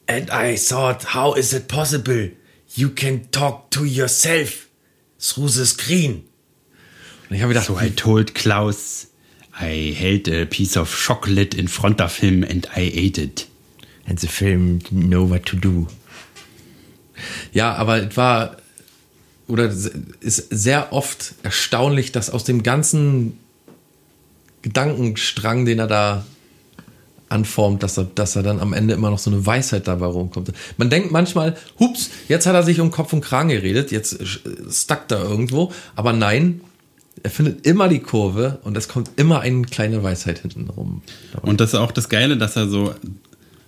and I thought, how is it possible? You can talk to yourself through the screen. Und ich habe gedacht, So I told Klaus, I held a piece of chocolate in front of him and I ate it. and the film didn't know what to do. Ja, aber es war oder es ist sehr oft erstaunlich, dass aus dem ganzen Gedankenstrang, den er da anformt, dass er, dass er dann am Ende immer noch so eine Weisheit dabei rumkommt. Man denkt manchmal, hups, jetzt hat er sich um Kopf und Kragen geredet, jetzt stuckt er irgendwo, aber nein, er findet immer die Kurve und es kommt immer eine kleine Weisheit hinten rum. Und das ist auch das Geile, dass er so,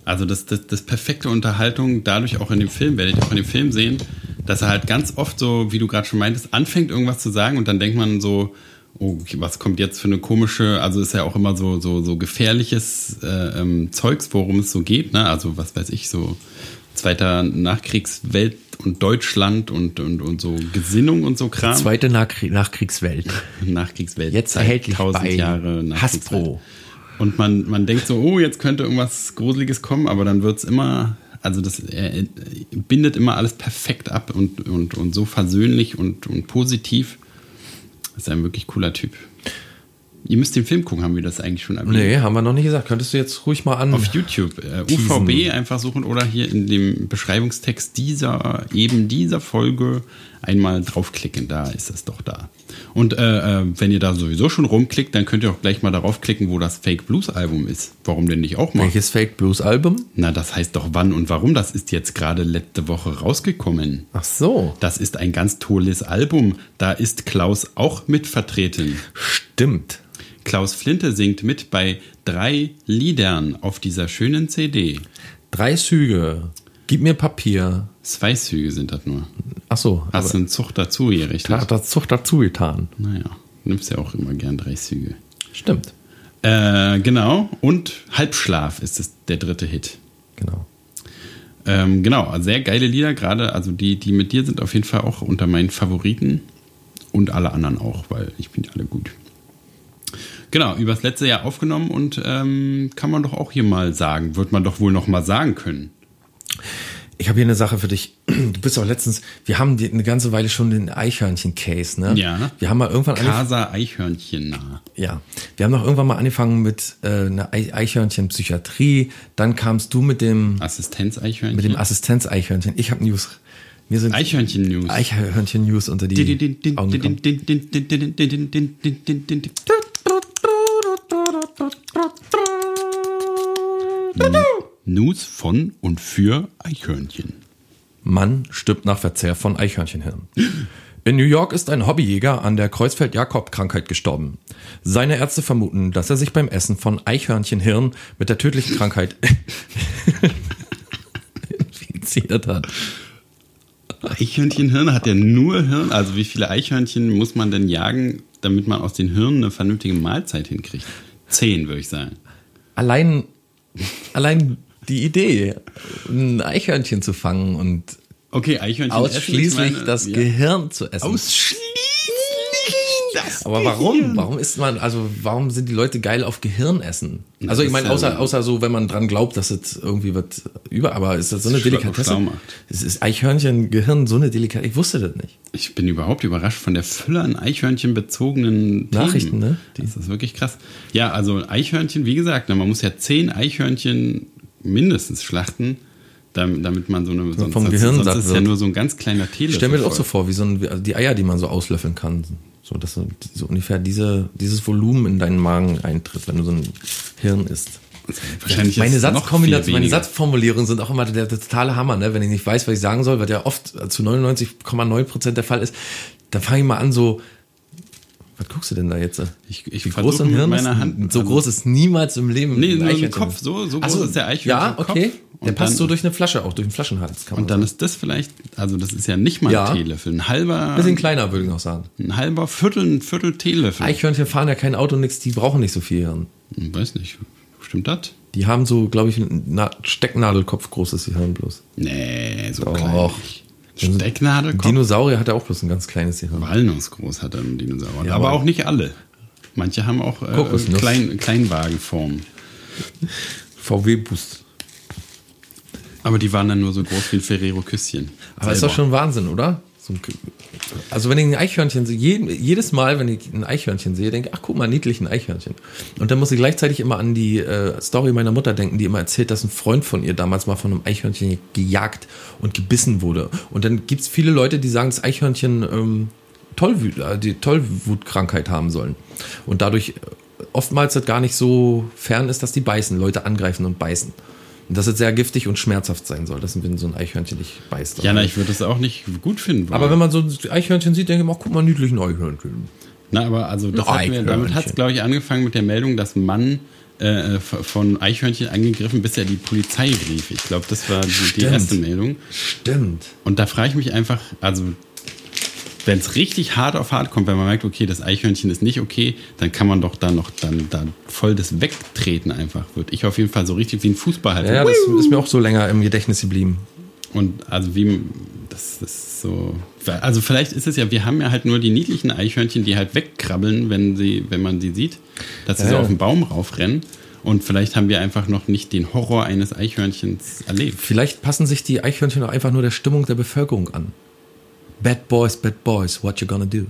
also das, das, das perfekte Unterhaltung dadurch auch in dem Film, werdet ihr auch in dem Film sehen, dass er halt ganz oft so, wie du gerade schon meintest, anfängt irgendwas zu sagen und dann denkt man so, oh, was kommt jetzt für eine komische, also ist ja auch immer so, so, so gefährliches äh, ähm, Zeugs, worum es so geht, ne? Also was weiß ich, so zweiter Nachkriegswelt und Deutschland und, und, und so Gesinnung und so Kram. Zweite Nachkrie Nachkriegswelt. Nachkriegswelt. Jetzt erhältlich 1000 bei Jahre. Hasbro. Und man, man denkt so, oh, jetzt könnte irgendwas Gruseliges kommen, aber dann wird's immer, also das er, er bindet immer alles perfekt ab und, und, und so versöhnlich und, und positiv. Das ist ein wirklich cooler Typ. Ihr müsst den Film gucken, haben wir das eigentlich schon erwähnt. Nee, haben wir noch nicht gesagt. Könntest du jetzt ruhig mal an. Auf YouTube, äh, Teasen. UVB einfach suchen oder hier in dem Beschreibungstext dieser, eben dieser Folge einmal draufklicken, da ist es doch da. Und äh, äh, wenn ihr da sowieso schon rumklickt, dann könnt ihr auch gleich mal darauf klicken, wo das Fake Blues Album ist. Warum denn nicht auch mal? Welches Fake Blues Album? Na, das heißt doch wann und warum. Das ist jetzt gerade letzte Woche rausgekommen. Ach so. Das ist ein ganz tolles Album. Da ist Klaus auch mit vertreten. Stimmt. Klaus Flinte singt mit bei drei Liedern auf dieser schönen CD. Drei Züge. Gib mir Papier. Zwei Züge sind das nur. Ach so. Hast du einen Zug dazu hier, richtig? Da hat das Zucht dazu getan. Naja, nimmst ja auch immer gern drei Züge. Stimmt. Äh, genau. Und Halbschlaf ist es der dritte Hit. Genau. Ähm, genau, also sehr geile Lieder, gerade, also die, die mit dir sind auf jeden Fall auch unter meinen Favoriten und alle anderen auch, weil ich finde alle gut. Genau, übers letzte Jahr aufgenommen und ähm, kann man doch auch hier mal sagen, wird man doch wohl noch mal sagen können. Ich habe hier eine Sache für dich. Du bist auch letztens, wir haben die, eine ganze Weile schon den Eichhörnchen-Case, ne? Ja. Wir haben mal irgendwann. Casa Eichhörnchen nah. Ja, wir haben noch irgendwann mal angefangen mit äh, einer Ei- Eichhörnchen-Psychiatrie. Dann kamst du mit dem Assistenz-Eichhörnchen. mit dem Assistenz-Eichhörnchen. Ich habe News. Mir sind Eichhörnchen-News. Eichhörnchen-News unter die Augen gekommen. News von und für Eichhörnchen. Mann stirbt nach Verzehr von Eichhörnchenhirn. In New York ist ein Hobbyjäger an der Kreuzfeld-Jakob-Krankheit gestorben. Seine Ärzte vermuten, dass er sich beim Essen von Eichhörnchenhirn mit der tödlichen Krankheit infiziert hat. Eichhörnchenhirn hat ja nur Hirn. Also wie viele Eichhörnchen muss man denn jagen, damit man aus den Hirnen eine vernünftige Mahlzeit hinkriegt? Zehn, würde ich sagen. Allein, allein die Idee, ein Eichhörnchen zu fangen und Okay, Eichhörnchen ausschließlich meine, das ja. Gehirn zu essen. Ausschließlich das Aber warum? Warum ist man, also warum sind die Leute geil auf Gehirn essen? Also ich meine, außer, so. außer so, wenn man dran glaubt, dass es irgendwie wird über, aber ist das so eine Delikatesse? Es ist Eichhörnchen, Gehirn, so eine Delikatesse. Ich wusste das nicht. Ich bin überhaupt überrascht von der Fülle an Eichhörnchen bezogenen Nachrichten, ne? Die das ist wirklich krass. Ja, also Eichhörnchen, wie gesagt, ne, man muss ja zehn Eichhörnchen mindestens schlachten, damit, man so eine sonst, vom Gehirn sonst ist ja wird. nur so ein ganz kleiner Teelöffel. Ich stelle mir das auch so vor, wie so ein, also die Eier, die man so auslöffeln kann. So, dass so, ungefähr diese, dieses Volumen in deinen Magen eintritt, wenn du so ein Hirn isst. Wahrscheinlich meine Satzkombination, meine. Satzformulierungen sind auch immer der, der totale Hammer, ne? Wenn ich nicht weiß, was ich sagen soll, was ja oft zu 99,9 Prozent der Fall ist, dann fange ich mal an so, was guckst du denn da jetzt? Ich, ich Wie groß ein Hirn meiner? Hand. So groß ist niemals im Leben Nee, ein nur im. Kopf. So, so groß ist der Eichhörnchen. Ja, okay. Der Und passt dann- so durch eine Flasche, auch durch den Flaschenhals. Kann Und dann sagen. ist das vielleicht, also das ist ja nicht mal Ja. ein Teelöffel, ein halber, Bisschen kleiner, würde ich noch sagen. ein halber Viertel, ein Viertel Teelöffel. Eichhörnchen fahren ja kein Auto, nix, die brauchen nicht so viel Hirn. Hm, Weiß nicht, stimmt das? Die haben so, glaube ich, ein Na Stecknadelkopf großes Gehirn bloß. Nee, so Doch. klein nicht. Stecknadelkopf. Dinosaurier hat ja auch bloß ein ganz kleines Gehirn. Walnussgroß hat er ein Dinosaurier. Ja, aber aber- auch nicht alle. Manche haben auch äh. Klein, Kleinwagenform. VW-Boost. Aber die waren dann nur so groß wie ein Ferrero-Küsschen. Aber ist doch schon Wahnsinn, oder? So ein, also wenn ich ein Eichhörnchen sehe, jedes Mal, wenn ich ein Eichhörnchen sehe, denke ich, ach guck mal, niedlich ein Eichhörnchen. Und dann muss ich gleichzeitig immer an die äh, Story meiner Mutter denken, die immer erzählt, dass ein Freund von ihr damals mal von einem Eichhörnchen gejagt und gebissen wurde. Und dann gibt's viele Leute, die sagen, das Eichhörnchen ähm, Tollwut, äh, die Tollwutkrankheit haben sollen. Und dadurch äh, oftmals das gar nicht so fern ist, dass die beißen, Leute angreifen und beißen. Und dass es sehr giftig und schmerzhaft sein soll, dass wenn so ein Eichhörnchen dich beißt. Ja, na, ich würde das auch nicht gut finden. Aber wenn man so ein Eichhörnchen sieht, denke ich mir, ach, guck mal, niedlichen Eichhörnchen. Na, aber also das Ein hat mir, damit hat es, glaube ich, angefangen mit der Meldung, dass ein Mann äh, von Eichhörnchen angegriffen, bis er die Polizei rief. Ich glaube, das war die, die erste Meldung. Stimmt. Und da frage ich mich einfach, also wenn es richtig hart auf hart kommt, wenn man merkt, okay, das Eichhörnchen ist nicht okay, dann kann man doch da noch dann da voll das wegtreten einfach. Würde ich auf jeden Fall so richtig wie ein Fußball halt. Ja, das ist mir auch so länger im Gedächtnis geblieben. Und also wie, das ist so, also vielleicht ist es ja, wir haben ja halt nur die niedlichen Eichhörnchen, die halt wegkrabbeln, wenn sie, wenn man sie sieht, dass sie Ja, so auf den Baum raufrennen. Und vielleicht haben wir einfach noch nicht den Horror eines Eichhörnchens erlebt. Vielleicht passen sich die Eichhörnchen auch einfach nur der Stimmung der Bevölkerung an. Bad boys, bad boys, what you gonna do?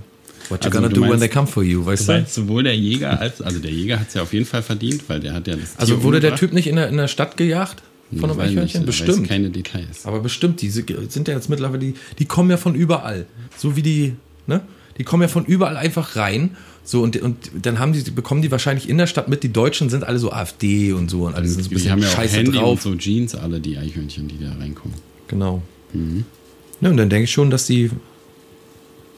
What you Also gonna do when meinst- they come for you, weißt Das du? heißt, sowohl der Jäger als, also der Jäger hat es ja auf jeden Fall verdient, weil der hat ja das Also Tier wurde der. Typ nicht in der, in der Stadt gejagt von einem nicht, Eichhörnchen? weiß Bestimmt. keine Details. Aber bestimmt, die sind ja jetzt mittlerweile, die, die kommen ja von überall. So wie die, ne? Die kommen ja von überall einfach rein. So, und, und dann haben die, bekommen die wahrscheinlich in der Stadt mit, die Deutschen sind alle so AfD und so und alle sind so ein Die bisschen haben ja auch scheiße Handy drauf. und so Jeans, alle die Eichhörnchen, die da reinkommen. Genau. Mhm. Ja, und dann denke ich schon, dass die,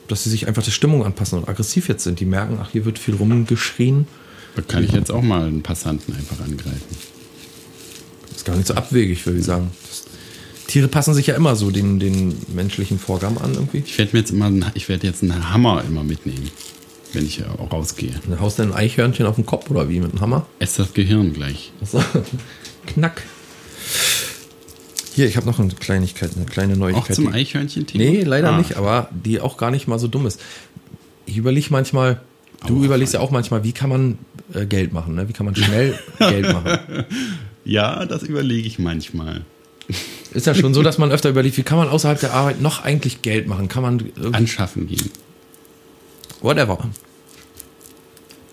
dass sie sich einfach der Stimmung anpassen und aggressiv jetzt sind. Die merken, ach, hier wird viel rumgeschrien. Da kann ich jetzt auch mal einen Passanten einfach angreifen. Das ist gar nicht so abwegig, würde ich sagen. Das, Tiere passen sich ja immer so den, den menschlichen Vorgaben an irgendwie. Ich werde mir jetzt immer, einen- ich werde jetzt einen Hammer immer mitnehmen, wenn ich rausgehe. Dann haust du ein Eichhörnchen auf den Kopf oder wie mit einem Hammer? Ess das Gehirn gleich. Knack. Hier, ich habe noch eine Kleinigkeit, eine kleine Auch Neuigkeit. zum die- Eichhörnchen, Timo? Nee, leider Ah. nicht, aber die auch gar nicht mal so dumm ist. Ich überlege manchmal, du überlegst ja auch manchmal, wie kann man äh, Geld machen, ne? wie kann man schnell Geld machen. Ja, das überlege ich manchmal. Ist ja schon so, dass man öfter überlegt, wie kann man außerhalb der Arbeit noch eigentlich Geld machen? Kann man Anschaffen gehen. whatever.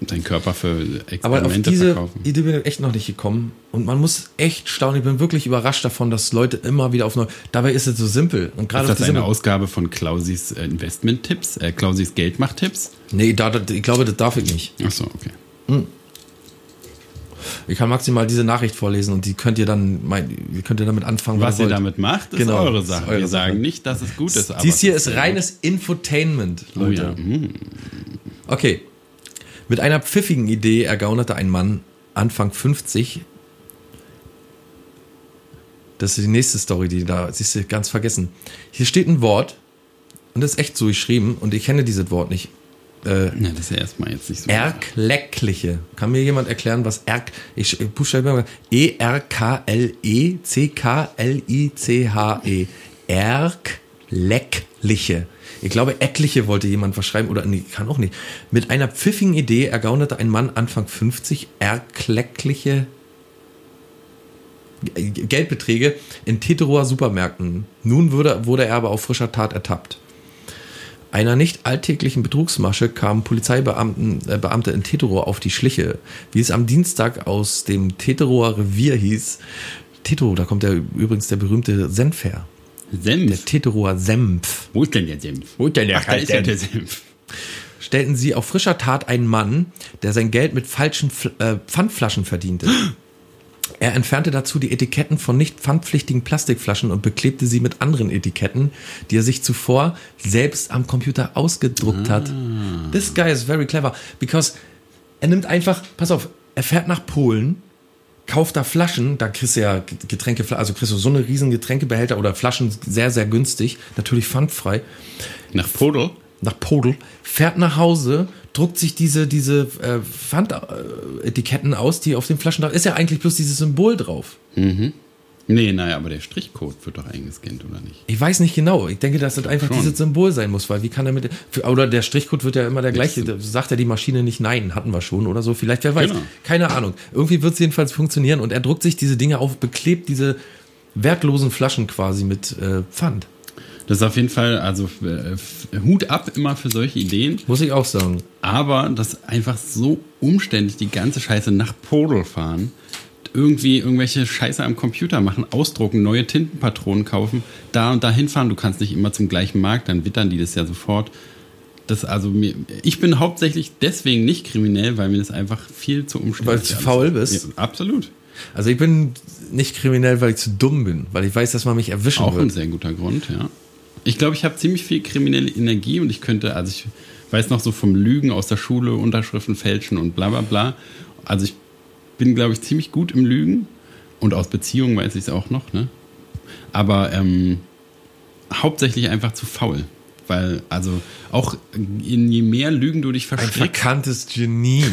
Und deinen Körper für Aber auf Experimente diese verkaufen. Idee bin ich echt noch nicht gekommen. Und man muss echt staunen. Ich bin wirklich überrascht davon, dass Leute immer wieder auf neu. Dabei ist es so simpel. Und gerade Ist das eine Ausgabe von Klausis äh, Investment-Tipps, äh, Klausis Geldmacht-Tipps? Nee, da, da, ich glaube, das darf ich nicht. Achso, okay. Ich kann maximal diese Nachricht vorlesen und die könnt ihr dann, mein, könnt ihr damit anfangen, Was ihr ihr wollt. damit macht, ist Genau, eure ist Sache. eure Wir Sache. sagen nicht, dass es gut ist. aber Dies hier ist sehr reines Infotainment, gut. Oh, Leute. ja. hm. Okay. Mit einer pfiffigen Idee ergaunerte ein Mann Anfang 50. Das ist die nächste Story, die da, siehst du, ganz vergessen. Hier steht ein Wort und das ist echt so geschrieben und ich kenne dieses Wort nicht. Äh, Na, das ist ja erstmal jetzt nicht so. Erkleckliche. Kann mir jemand erklären, was Erk, ich ich buchstabiere mal, E E-R-K-L-E-C-K-L-I-C-H-E. Erkleckliche. Ich glaube, eckliche wollte jemand was schreiben, oder nee, kann auch nicht. Mit einer pfiffigen Idee ergaunerte ein Mann Anfang 50 erkleckliche Geldbeträge in Teterower Supermärkten. Nun wurde, wurde er aber auf frischer Tat ertappt. Einer nicht alltäglichen Betrugsmasche kamen Polizeibeamten äh, Beamte in Teterow auf die Schliche. Wie es am Dienstag aus dem Teterower Revier hieß, Teterow, da kommt ja übrigens der berühmte Senf. Der. Teterower Senf. Wo ist denn der Senf? Wo ist denn der Ach, da ist ja Senf? der Senf. Stellten sie auf frischer Tat einen Mann, der sein Geld mit falschen Fl äh, Pfandflaschen verdiente. Er entfernte dazu die Etiketten von nicht pfandpflichtigen Plastikflaschen und beklebte sie mit anderen Etiketten, die er sich zuvor selbst am Computer ausgedruckt hat. This guy is very clever, because er nimmt einfach, pass auf, er fährt nach Polen, kauft da Flaschen, da kriegst du ja Getränke, also kriegst du so eine riesen Getränkebehälter oder Flaschen sehr, sehr günstig, natürlich pfandfrei Nach Podel? nach Podel, fährt nach Hause, druckt sich diese, diese äh, Pfandetiketten aus, die auf den Flaschen drauf. Ist ja eigentlich bloß dieses Symbol drauf. Nee, naja, aber der Strichcode wird doch eingescannt, oder nicht? Ich weiß nicht genau. Ich denke, dass das einfach Schon. dieses Symbol sein muss, weil wie kann er mit. Oder der Strichcode wird ja immer der gleiche. Da sagt ja die Maschine nicht nein, hatten wir schon oder so. Vielleicht, wer weiß. Genau. Keine Ahnung. Irgendwie wird es jedenfalls funktionieren und er druckt sich diese Dinge auf, beklebt diese wertlosen Flaschen quasi mit äh, Pfand. Das ist auf jeden Fall, also äh, Hut ab immer für solche Ideen. Muss ich auch sagen. Aber das einfach so umständlich, die ganze Scheiße nach Podel fahren, irgendwie irgendwelche Scheiße am Computer machen, ausdrucken, neue Tintenpatronen kaufen, da und da hinfahren. Du kannst nicht immer zum gleichen Markt, dann wittern die das ja sofort. Das also mir, ich bin hauptsächlich deswegen nicht kriminell, weil mir das einfach viel zu umständlich Weil du faul ist. bist? Ja, absolut. Also ich bin nicht kriminell, weil ich zu dumm bin, weil ich weiß, dass man mich erwischen Auch ein wird. sehr guter Grund, ja. Ich glaube, ich habe ziemlich viel kriminelle Energie und ich könnte, also ich weiß noch so vom Lügen aus der Schule, Unterschriften fälschen und bla bla bla. Also ich bin, glaube ich, ziemlich gut im Lügen und aus Beziehungen weiß ich es auch noch, ne? Aber ähm, hauptsächlich einfach zu faul. Weil, also auch in je mehr Lügen du dich Ein verstrickst, verkanntes Genie.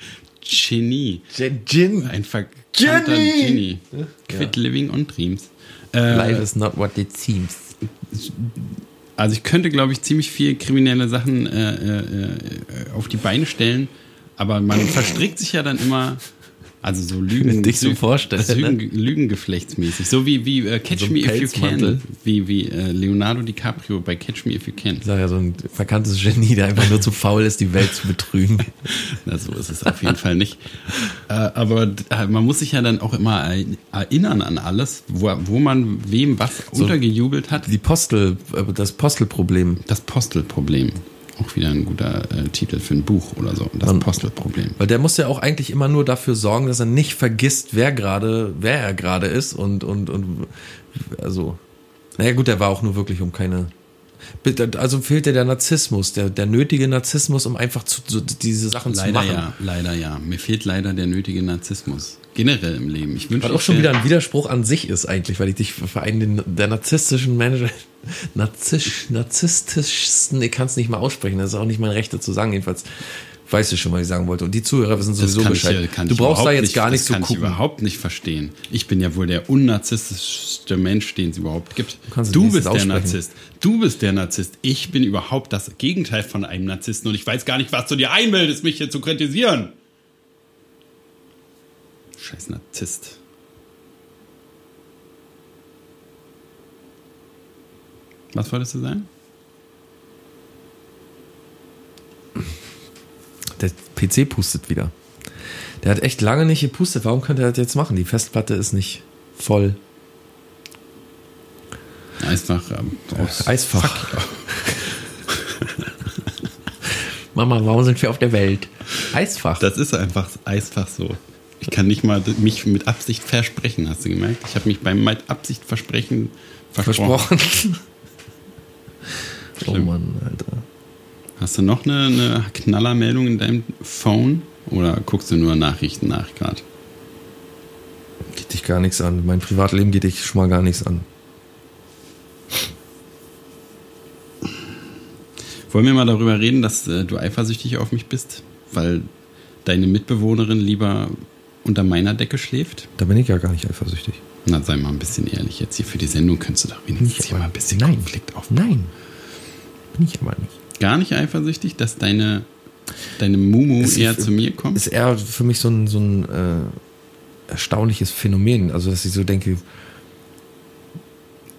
Genie. Gin. Ein verkannter Genie! Genie. Quit living on dreams. Äh, Life is not what it seems. Also ich könnte, glaube ich, ziemlich viel kriminelle Sachen äh, äh, äh, auf die Beine stellen, aber man verstrickt sich ja dann immer, also so Lügen, Dich so Lü- vorstelle, Lügen, Lügengeflechtsmäßig, so wie wie äh, Catch So Me If You. Can, wie wie äh, Leonardo DiCaprio bei Catch Me If You Can. Sag ja, so ein verkanntes Genie, der einfach nur zu faul ist, die Welt zu betrügen. Na, so ist es auf jeden Fall nicht. Äh, aber äh, man muss sich ja dann auch immer erinnern an alles, wo, wo man wem was untergejubelt hat. Die Postel, das Postelproblem. Das Postelproblem. Auch wieder ein guter äh, Titel für ein Buch oder so. Das Postelproblem. Weil der muss ja auch eigentlich immer nur dafür sorgen, dass er nicht vergisst, wer gerade, wer er gerade ist und, und, und, also, naja gut, der war auch nur wirklich um keine, also fehlt dir der Narzissmus, der, der nötige Narzissmus, um einfach zu, so diese Sachen zu Leider machen. ja, leider ja. Mir fehlt leider der nötige Narzissmus. Generell im Leben. Ich wünsche Was auch schon wieder ein Widerspruch an sich ist eigentlich, weil ich dich für einen den, der narzisstischen Manager, narzisstischsten, ich kann es nicht mal aussprechen, das ist auch nicht mein Recht dazu sagen, jedenfalls weißt du schon, was ich sagen wollte. Und die Zuhörer wissen das sowieso kann ich, Bescheid. kann du ich brauchst da jetzt nicht, gar nicht das zu kann ich gucken. überhaupt nicht verstehen. Ich bin ja wohl der unnarzistischste Mensch, den es überhaupt gibt. Du wenigstens bist der. Narzisst. Du bist der Narzisst. Ich bin überhaupt das Gegenteil von einem Narzissten und ich weiß gar nicht, was du dir einbildest, mich hier zu kritisieren. Scheiß Narzisst. Was wolltest du sagen? Der PC pustet wieder. Der hat echt lange nicht gepustet. Warum könnte er das jetzt machen? Die Festplatte ist nicht voll. Eisfach. Ähm, Eisfach. Mama, warum sind wir auf der Welt? Eisfach. Das ist einfach Eisfach so. Ich kann nicht mal mich mit Absicht versprechen, hast du gemerkt? Ich habe mich beim mit Absicht versprechen versprochen. versprochen. oh. Mann, Alter. Hast du noch eine, eine Knallermeldung in deinem Phone? Oder guckst du nur Nachrichten nach gerade? Geht dich gar nichts an. Mein Privatleben geht dich schon mal gar nichts an. Wollen wir mal darüber reden, dass äh, du eifersüchtig auf mich bist? Weil deine Mitbewohnerin lieber unter meiner Decke schläft? Da bin ich ja gar nicht eifersüchtig. Na, sei mal ein bisschen ehrlich jetzt hier für die Sendung. Könntest du doch wenigstens hier mal ein bisschen Nein. Konflikt auf. Nein. Bin ich aber nicht. Gar nicht eifersüchtig, dass deine, deine Mumu Es eher ist- zu mir kommt? Ist eher für mich so ein, so ein äh, erstaunliches Phänomen. Also, dass ich so denke,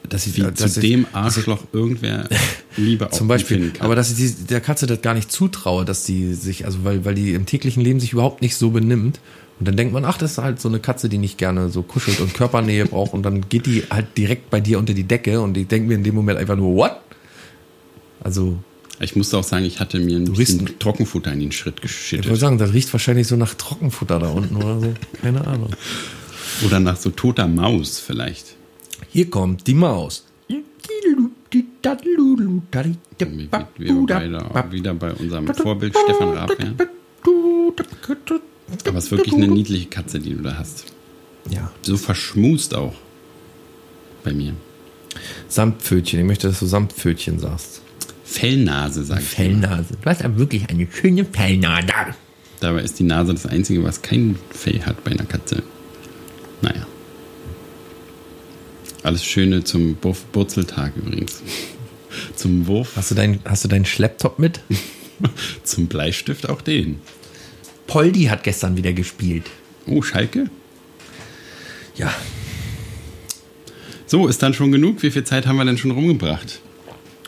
dass ich, Wie dass zu ich, dem Arschloch irgendwer Liebe Zum Beispiel. kann. Aber dass ich die, der Katze das gar nicht zutraue, dass die sich, also weil, weil die im täglichen Leben sich überhaupt nicht so benimmt. Und dann denkt man, ach, das ist halt so eine Katze, die nicht gerne so kuschelt und Körpernähe braucht. Und dann geht die halt direkt bei dir unter die Decke und ich denke mir in dem Moment einfach nur, what? Also, ich musste auch sagen, ich hatte mir ein Du bisschen riechst- Trockenfutter in den Schritt ich wollte geschüttet. sagen, das riecht wahrscheinlich so nach Trockenfutter da unten oder so. Keine Ahnung. Oder nach so toter Maus vielleicht. Hier kommt die Maus. Wir beide wieder bei unserem Vorbild Stefan Raab wären. Aber es ist wirklich eine niedliche Katze, die du da hast. Ja, So verschmust auch. Bei mir. Samtpfötchen. Ich möchte, dass du Samtpfötchen sagst. Fellnase, sag ich. Fellnase. Du hast aber wirklich eine schöne Fellnase. Dabei ist die Nase das Einzige, was kein Fell hat bei einer Katze. Naja. Alles Schöne zum Wurzeltag übrigens. Zum Wurf, Hast du, dein, hast du deinen Schlepptop mit? zum Bleistift auch den. Poldi hat gestern wieder gespielt. Oh, Schalke? Ja, So, ist dann schon genug? Wie viel Zeit haben wir denn schon rumgebracht?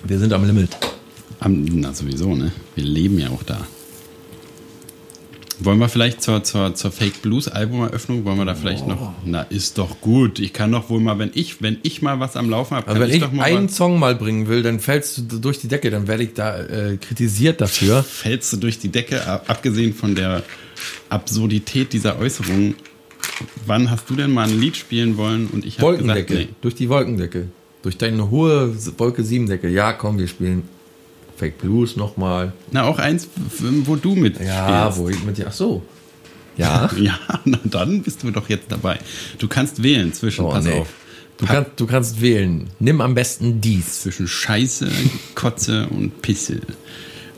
Wir sind am Limit. Na, sowieso, ne? Wir leben ja auch da. Wollen wir vielleicht zur, zur, zur Fake Blues Albumeröffnung, wollen wir da vielleicht noch. Na, ist doch gut. Ich kann doch wohl mal, wenn ich, wenn ich mal was am Laufen habe, Also wenn ich doch mal einen was, Song mal bringen will, dann fällst du durch die Decke, dann werde ich da äh, kritisiert dafür. fällst du durch die Decke, ab- abgesehen von der Absurdität dieser Äußerung. Wann hast du denn mal ein Lied spielen wollen und ich habe gesagt, Wolkendecke. nee. Durch die Wolkendecke. Durch deine hohe Wolke 7 Decke. Ja, komm, wir spielen Fake Blues nochmal. Na, auch eins, wo du mit Ja, spielst. wo ich mit dir. Ach so. Ja. Ja, na dann bist du doch jetzt dabei. Du kannst wählen zwischen, Oh, pass nee. auf, Du, kannst, du kannst wählen. Nimm am besten dies. zwischen Scheiße, Kotze und Pisse.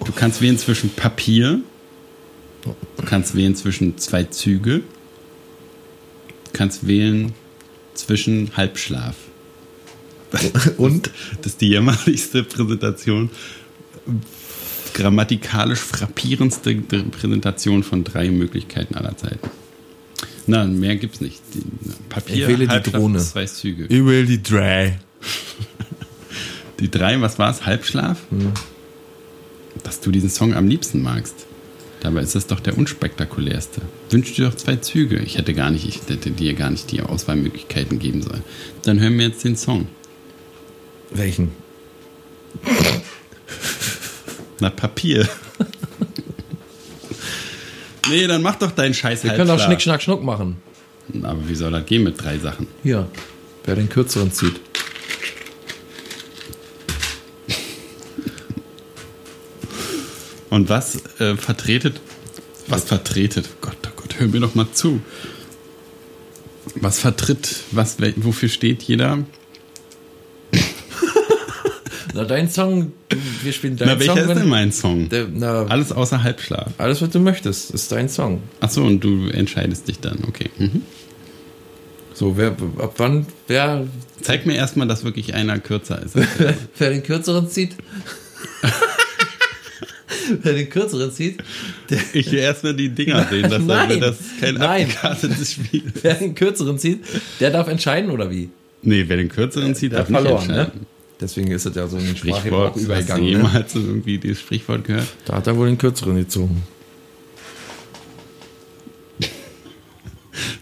Du kannst wählen zwischen Papier. Du kannst wählen zwischen zwei Züge. Du kannst wählen zwischen Halbschlaf. Und? Das ist die jämmerlichste Präsentation. Grammatikalisch frappierendste Präsentation von drei Möglichkeiten aller Zeiten. Na, mehr gibt's nicht. Die, Papier, Ich wähle die Drohne. zwei Züge. Ich will die drei. Die drei, was war's? Halbschlaf? Dass du diesen Song am liebsten magst. Dabei ist das doch der unspektakulärste. Wünsch dir doch zwei Züge. Ich hätte gar nicht, ich hätte dir gar nicht die Auswahlmöglichkeiten geben sollen. Dann hören wir jetzt den Song. Welchen? Na, Papier. nee, dann mach doch deinen Scheiß Wir können auch Halbschlaf. Schnick, Schnack, Schnuck machen. Aber wie soll das gehen mit drei Sachen? Hier. Wer den kürzeren zieht. Und was äh, vertretet, was vertretet, Gott, oh Gott, hör mir doch mal zu. Was vertritt, was, wofür steht jeder? Na, dein Song, du, wir spielen deinen Na, welcher Song. ist denn mein Song? Der, na, Alles außer Halbschlaf. alles, was du möchtest, ist dein Song. Achso, und du entscheidest dich dann, okay. Mhm. So, wer, ab wann, wer, Zeig mir erstmal, dass wirklich einer kürzer ist. wer den kürzeren zieht? wer den kürzeren zieht, der, Ich will erstmal die Dinger sehen, dass Nein. das kein Nein. abgekartetes Spiel ist. wer den kürzeren zieht, der darf entscheiden, oder wie? Nee, wer den kürzeren zieht, Der darf hat verloren, nicht ne? Deswegen ist es ja so ein Sprichwort, Sprachgebrauch hast du übergegangen. Ne? jemals so irgendwie dieses Sprichwort gehört? Da hat er wohl den kürzeren gezogen.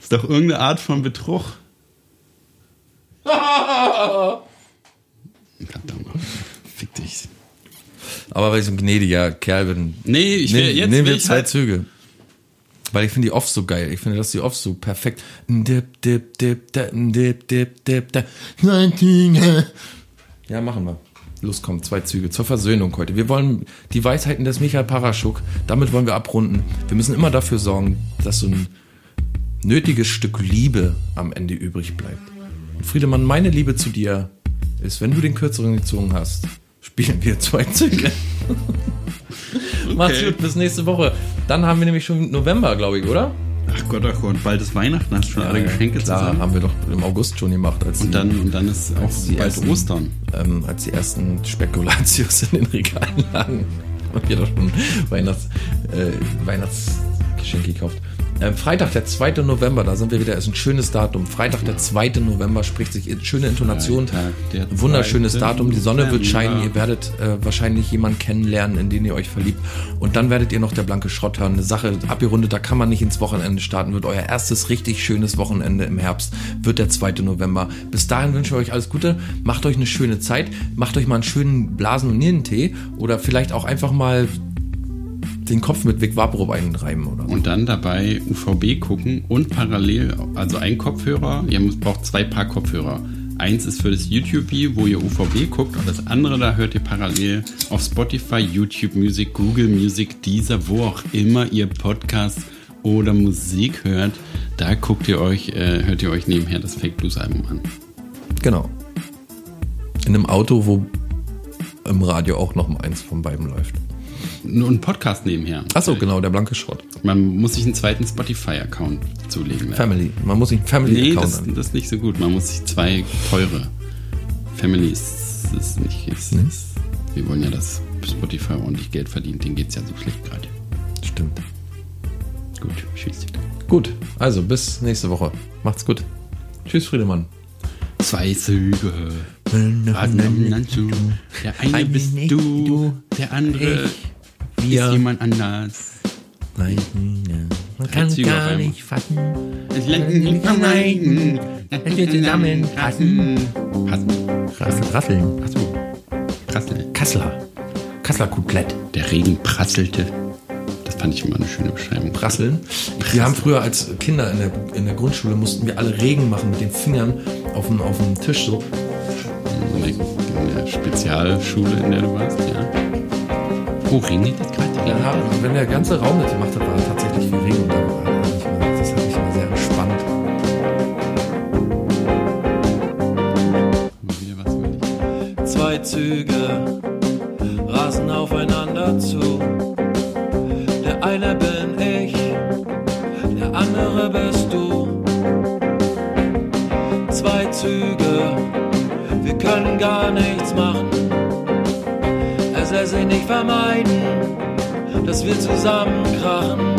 ist doch irgendeine Art von Betrug. Verdammt. Fick dich. Aber weil ich so ein gnädiger Kerl bin, Nee, ich will nehm, jetzt nehmen wir zwei halt, Züge. Weil ich finde die oft so geil. Ich finde, dass die oft so perfekt. Dip, dip, dip, da, dip, dip, dip, da. Ja, machen wir. Los, komm, zwei Züge zur Versöhnung heute. Wir wollen die Weisheiten des Michael Paraschuk, damit wollen wir abrunden. Wir müssen immer dafür sorgen, dass so ein nötiges Stück Liebe am Ende übrig bleibt. Und Friedemann, meine Liebe zu dir ist, wenn du den kürzeren gezogen hast, spielen wir zwei Züge. Macht's gut, bis nächste Woche. Dann haben wir nämlich schon November, glaube ich, oder? Ach Gott, ach Gott, bald ist Weihnachten, hast du schon alle Geschenke Klar, zusammen? haben wir doch im August schon gemacht, als, Und die, dann, und dann ist auch die bald ersten- Ostern. ähm, als die ersten Spekulatius in den Regalen lagen. Haben wir doch schon Weihnachts, äh, Weihnachtsgeschenke gekauft. Ähm, Freitag, der 2. November, da sind wir wieder, ist ein schönes Datum. Freitag, der 2. November spricht sich schöne Intonation. Freitag, wunderschönes 2. Datum. Die Sonne wird scheinen. Ihr werdet äh, wahrscheinlich jemanden kennenlernen, in den ihr euch verliebt. Und dann werdet ihr noch der blanke Schrott hören. Eine Sache abgerundet, da kann man nicht ins Wochenende starten. Wird euer erstes richtig schönes Wochenende im Herbst. Wird der 2. November. Bis dahin wünsche ich euch alles Gute. Macht euch eine schöne Zeit. Macht euch mal einen schönen Blasen- und Nierentee. Oder vielleicht auch einfach mal den Kopf mit Vic Vaporub einreiben oder so. Und dann dabei UVB gucken und parallel, also ein Kopfhörer, ihr müsst, braucht zwei Paar Kopfhörer. Eins ist für das YouTube-View, wo ihr UVB guckt, und das andere, da hört ihr parallel auf Spotify, YouTube Music, Google Music, Deezer, wo auch immer ihr Podcasts oder Musik hört. Da guckt ihr euch, äh, hört ihr euch nebenher das Fake Blues Album an. Genau. In einem Auto, wo im Radio auch noch mal eins von beiden läuft. Nur ein Podcast nebenher. Achso, genau, der blanke Schrott. Man muss sich einen zweiten Spotify-Account zulegen. leider. Family. Man muss sich einen Family Nee, Account das, das ist nicht so gut. Man muss sich zwei teure Family ist, ist nicht. Ist, Hm? ist, wir wollen ja, dass Spotify ordentlich Geld verdient. Denen geht es ja so schlecht gerade. Stimmt. Gut, tschüss. Gut, also bis nächste Woche. Macht's gut. Tschüss, Friedemann. Zwei Züge. Der eine bist du, der andere ich, wir. ist jemand anders. Nein, man kann Züge gar nicht fassen, Es lässt nicht vermeiden, dass wir zusammenpassen. Passen. Rassel, rasseln. Achso. Prassel. Kassler. Kassler Kotelett. Der Regen prasselte. Das fand ich immer eine schöne Beschreibung. Prasseln. Wir haben früher als Kinder in der, in der Grundschule mussten wir alle Regen machen mit den Fingern auf dem, auf dem Tisch so. In der, in der Spezialschule, in der du warst, ja. Oh, regnet das gerade? Haben, wenn der ganze Raum das gemacht hat, war tatsächlich viel Regen. Und da das hat mich immer sehr entspannt. Zwei Züge rasen aufeinander zu. Der eine bin ich, der andere bist du. Zwei Züge, wir können gar nichts machen. Lässt sich nicht vermeiden, dass wir zusammenkrachen.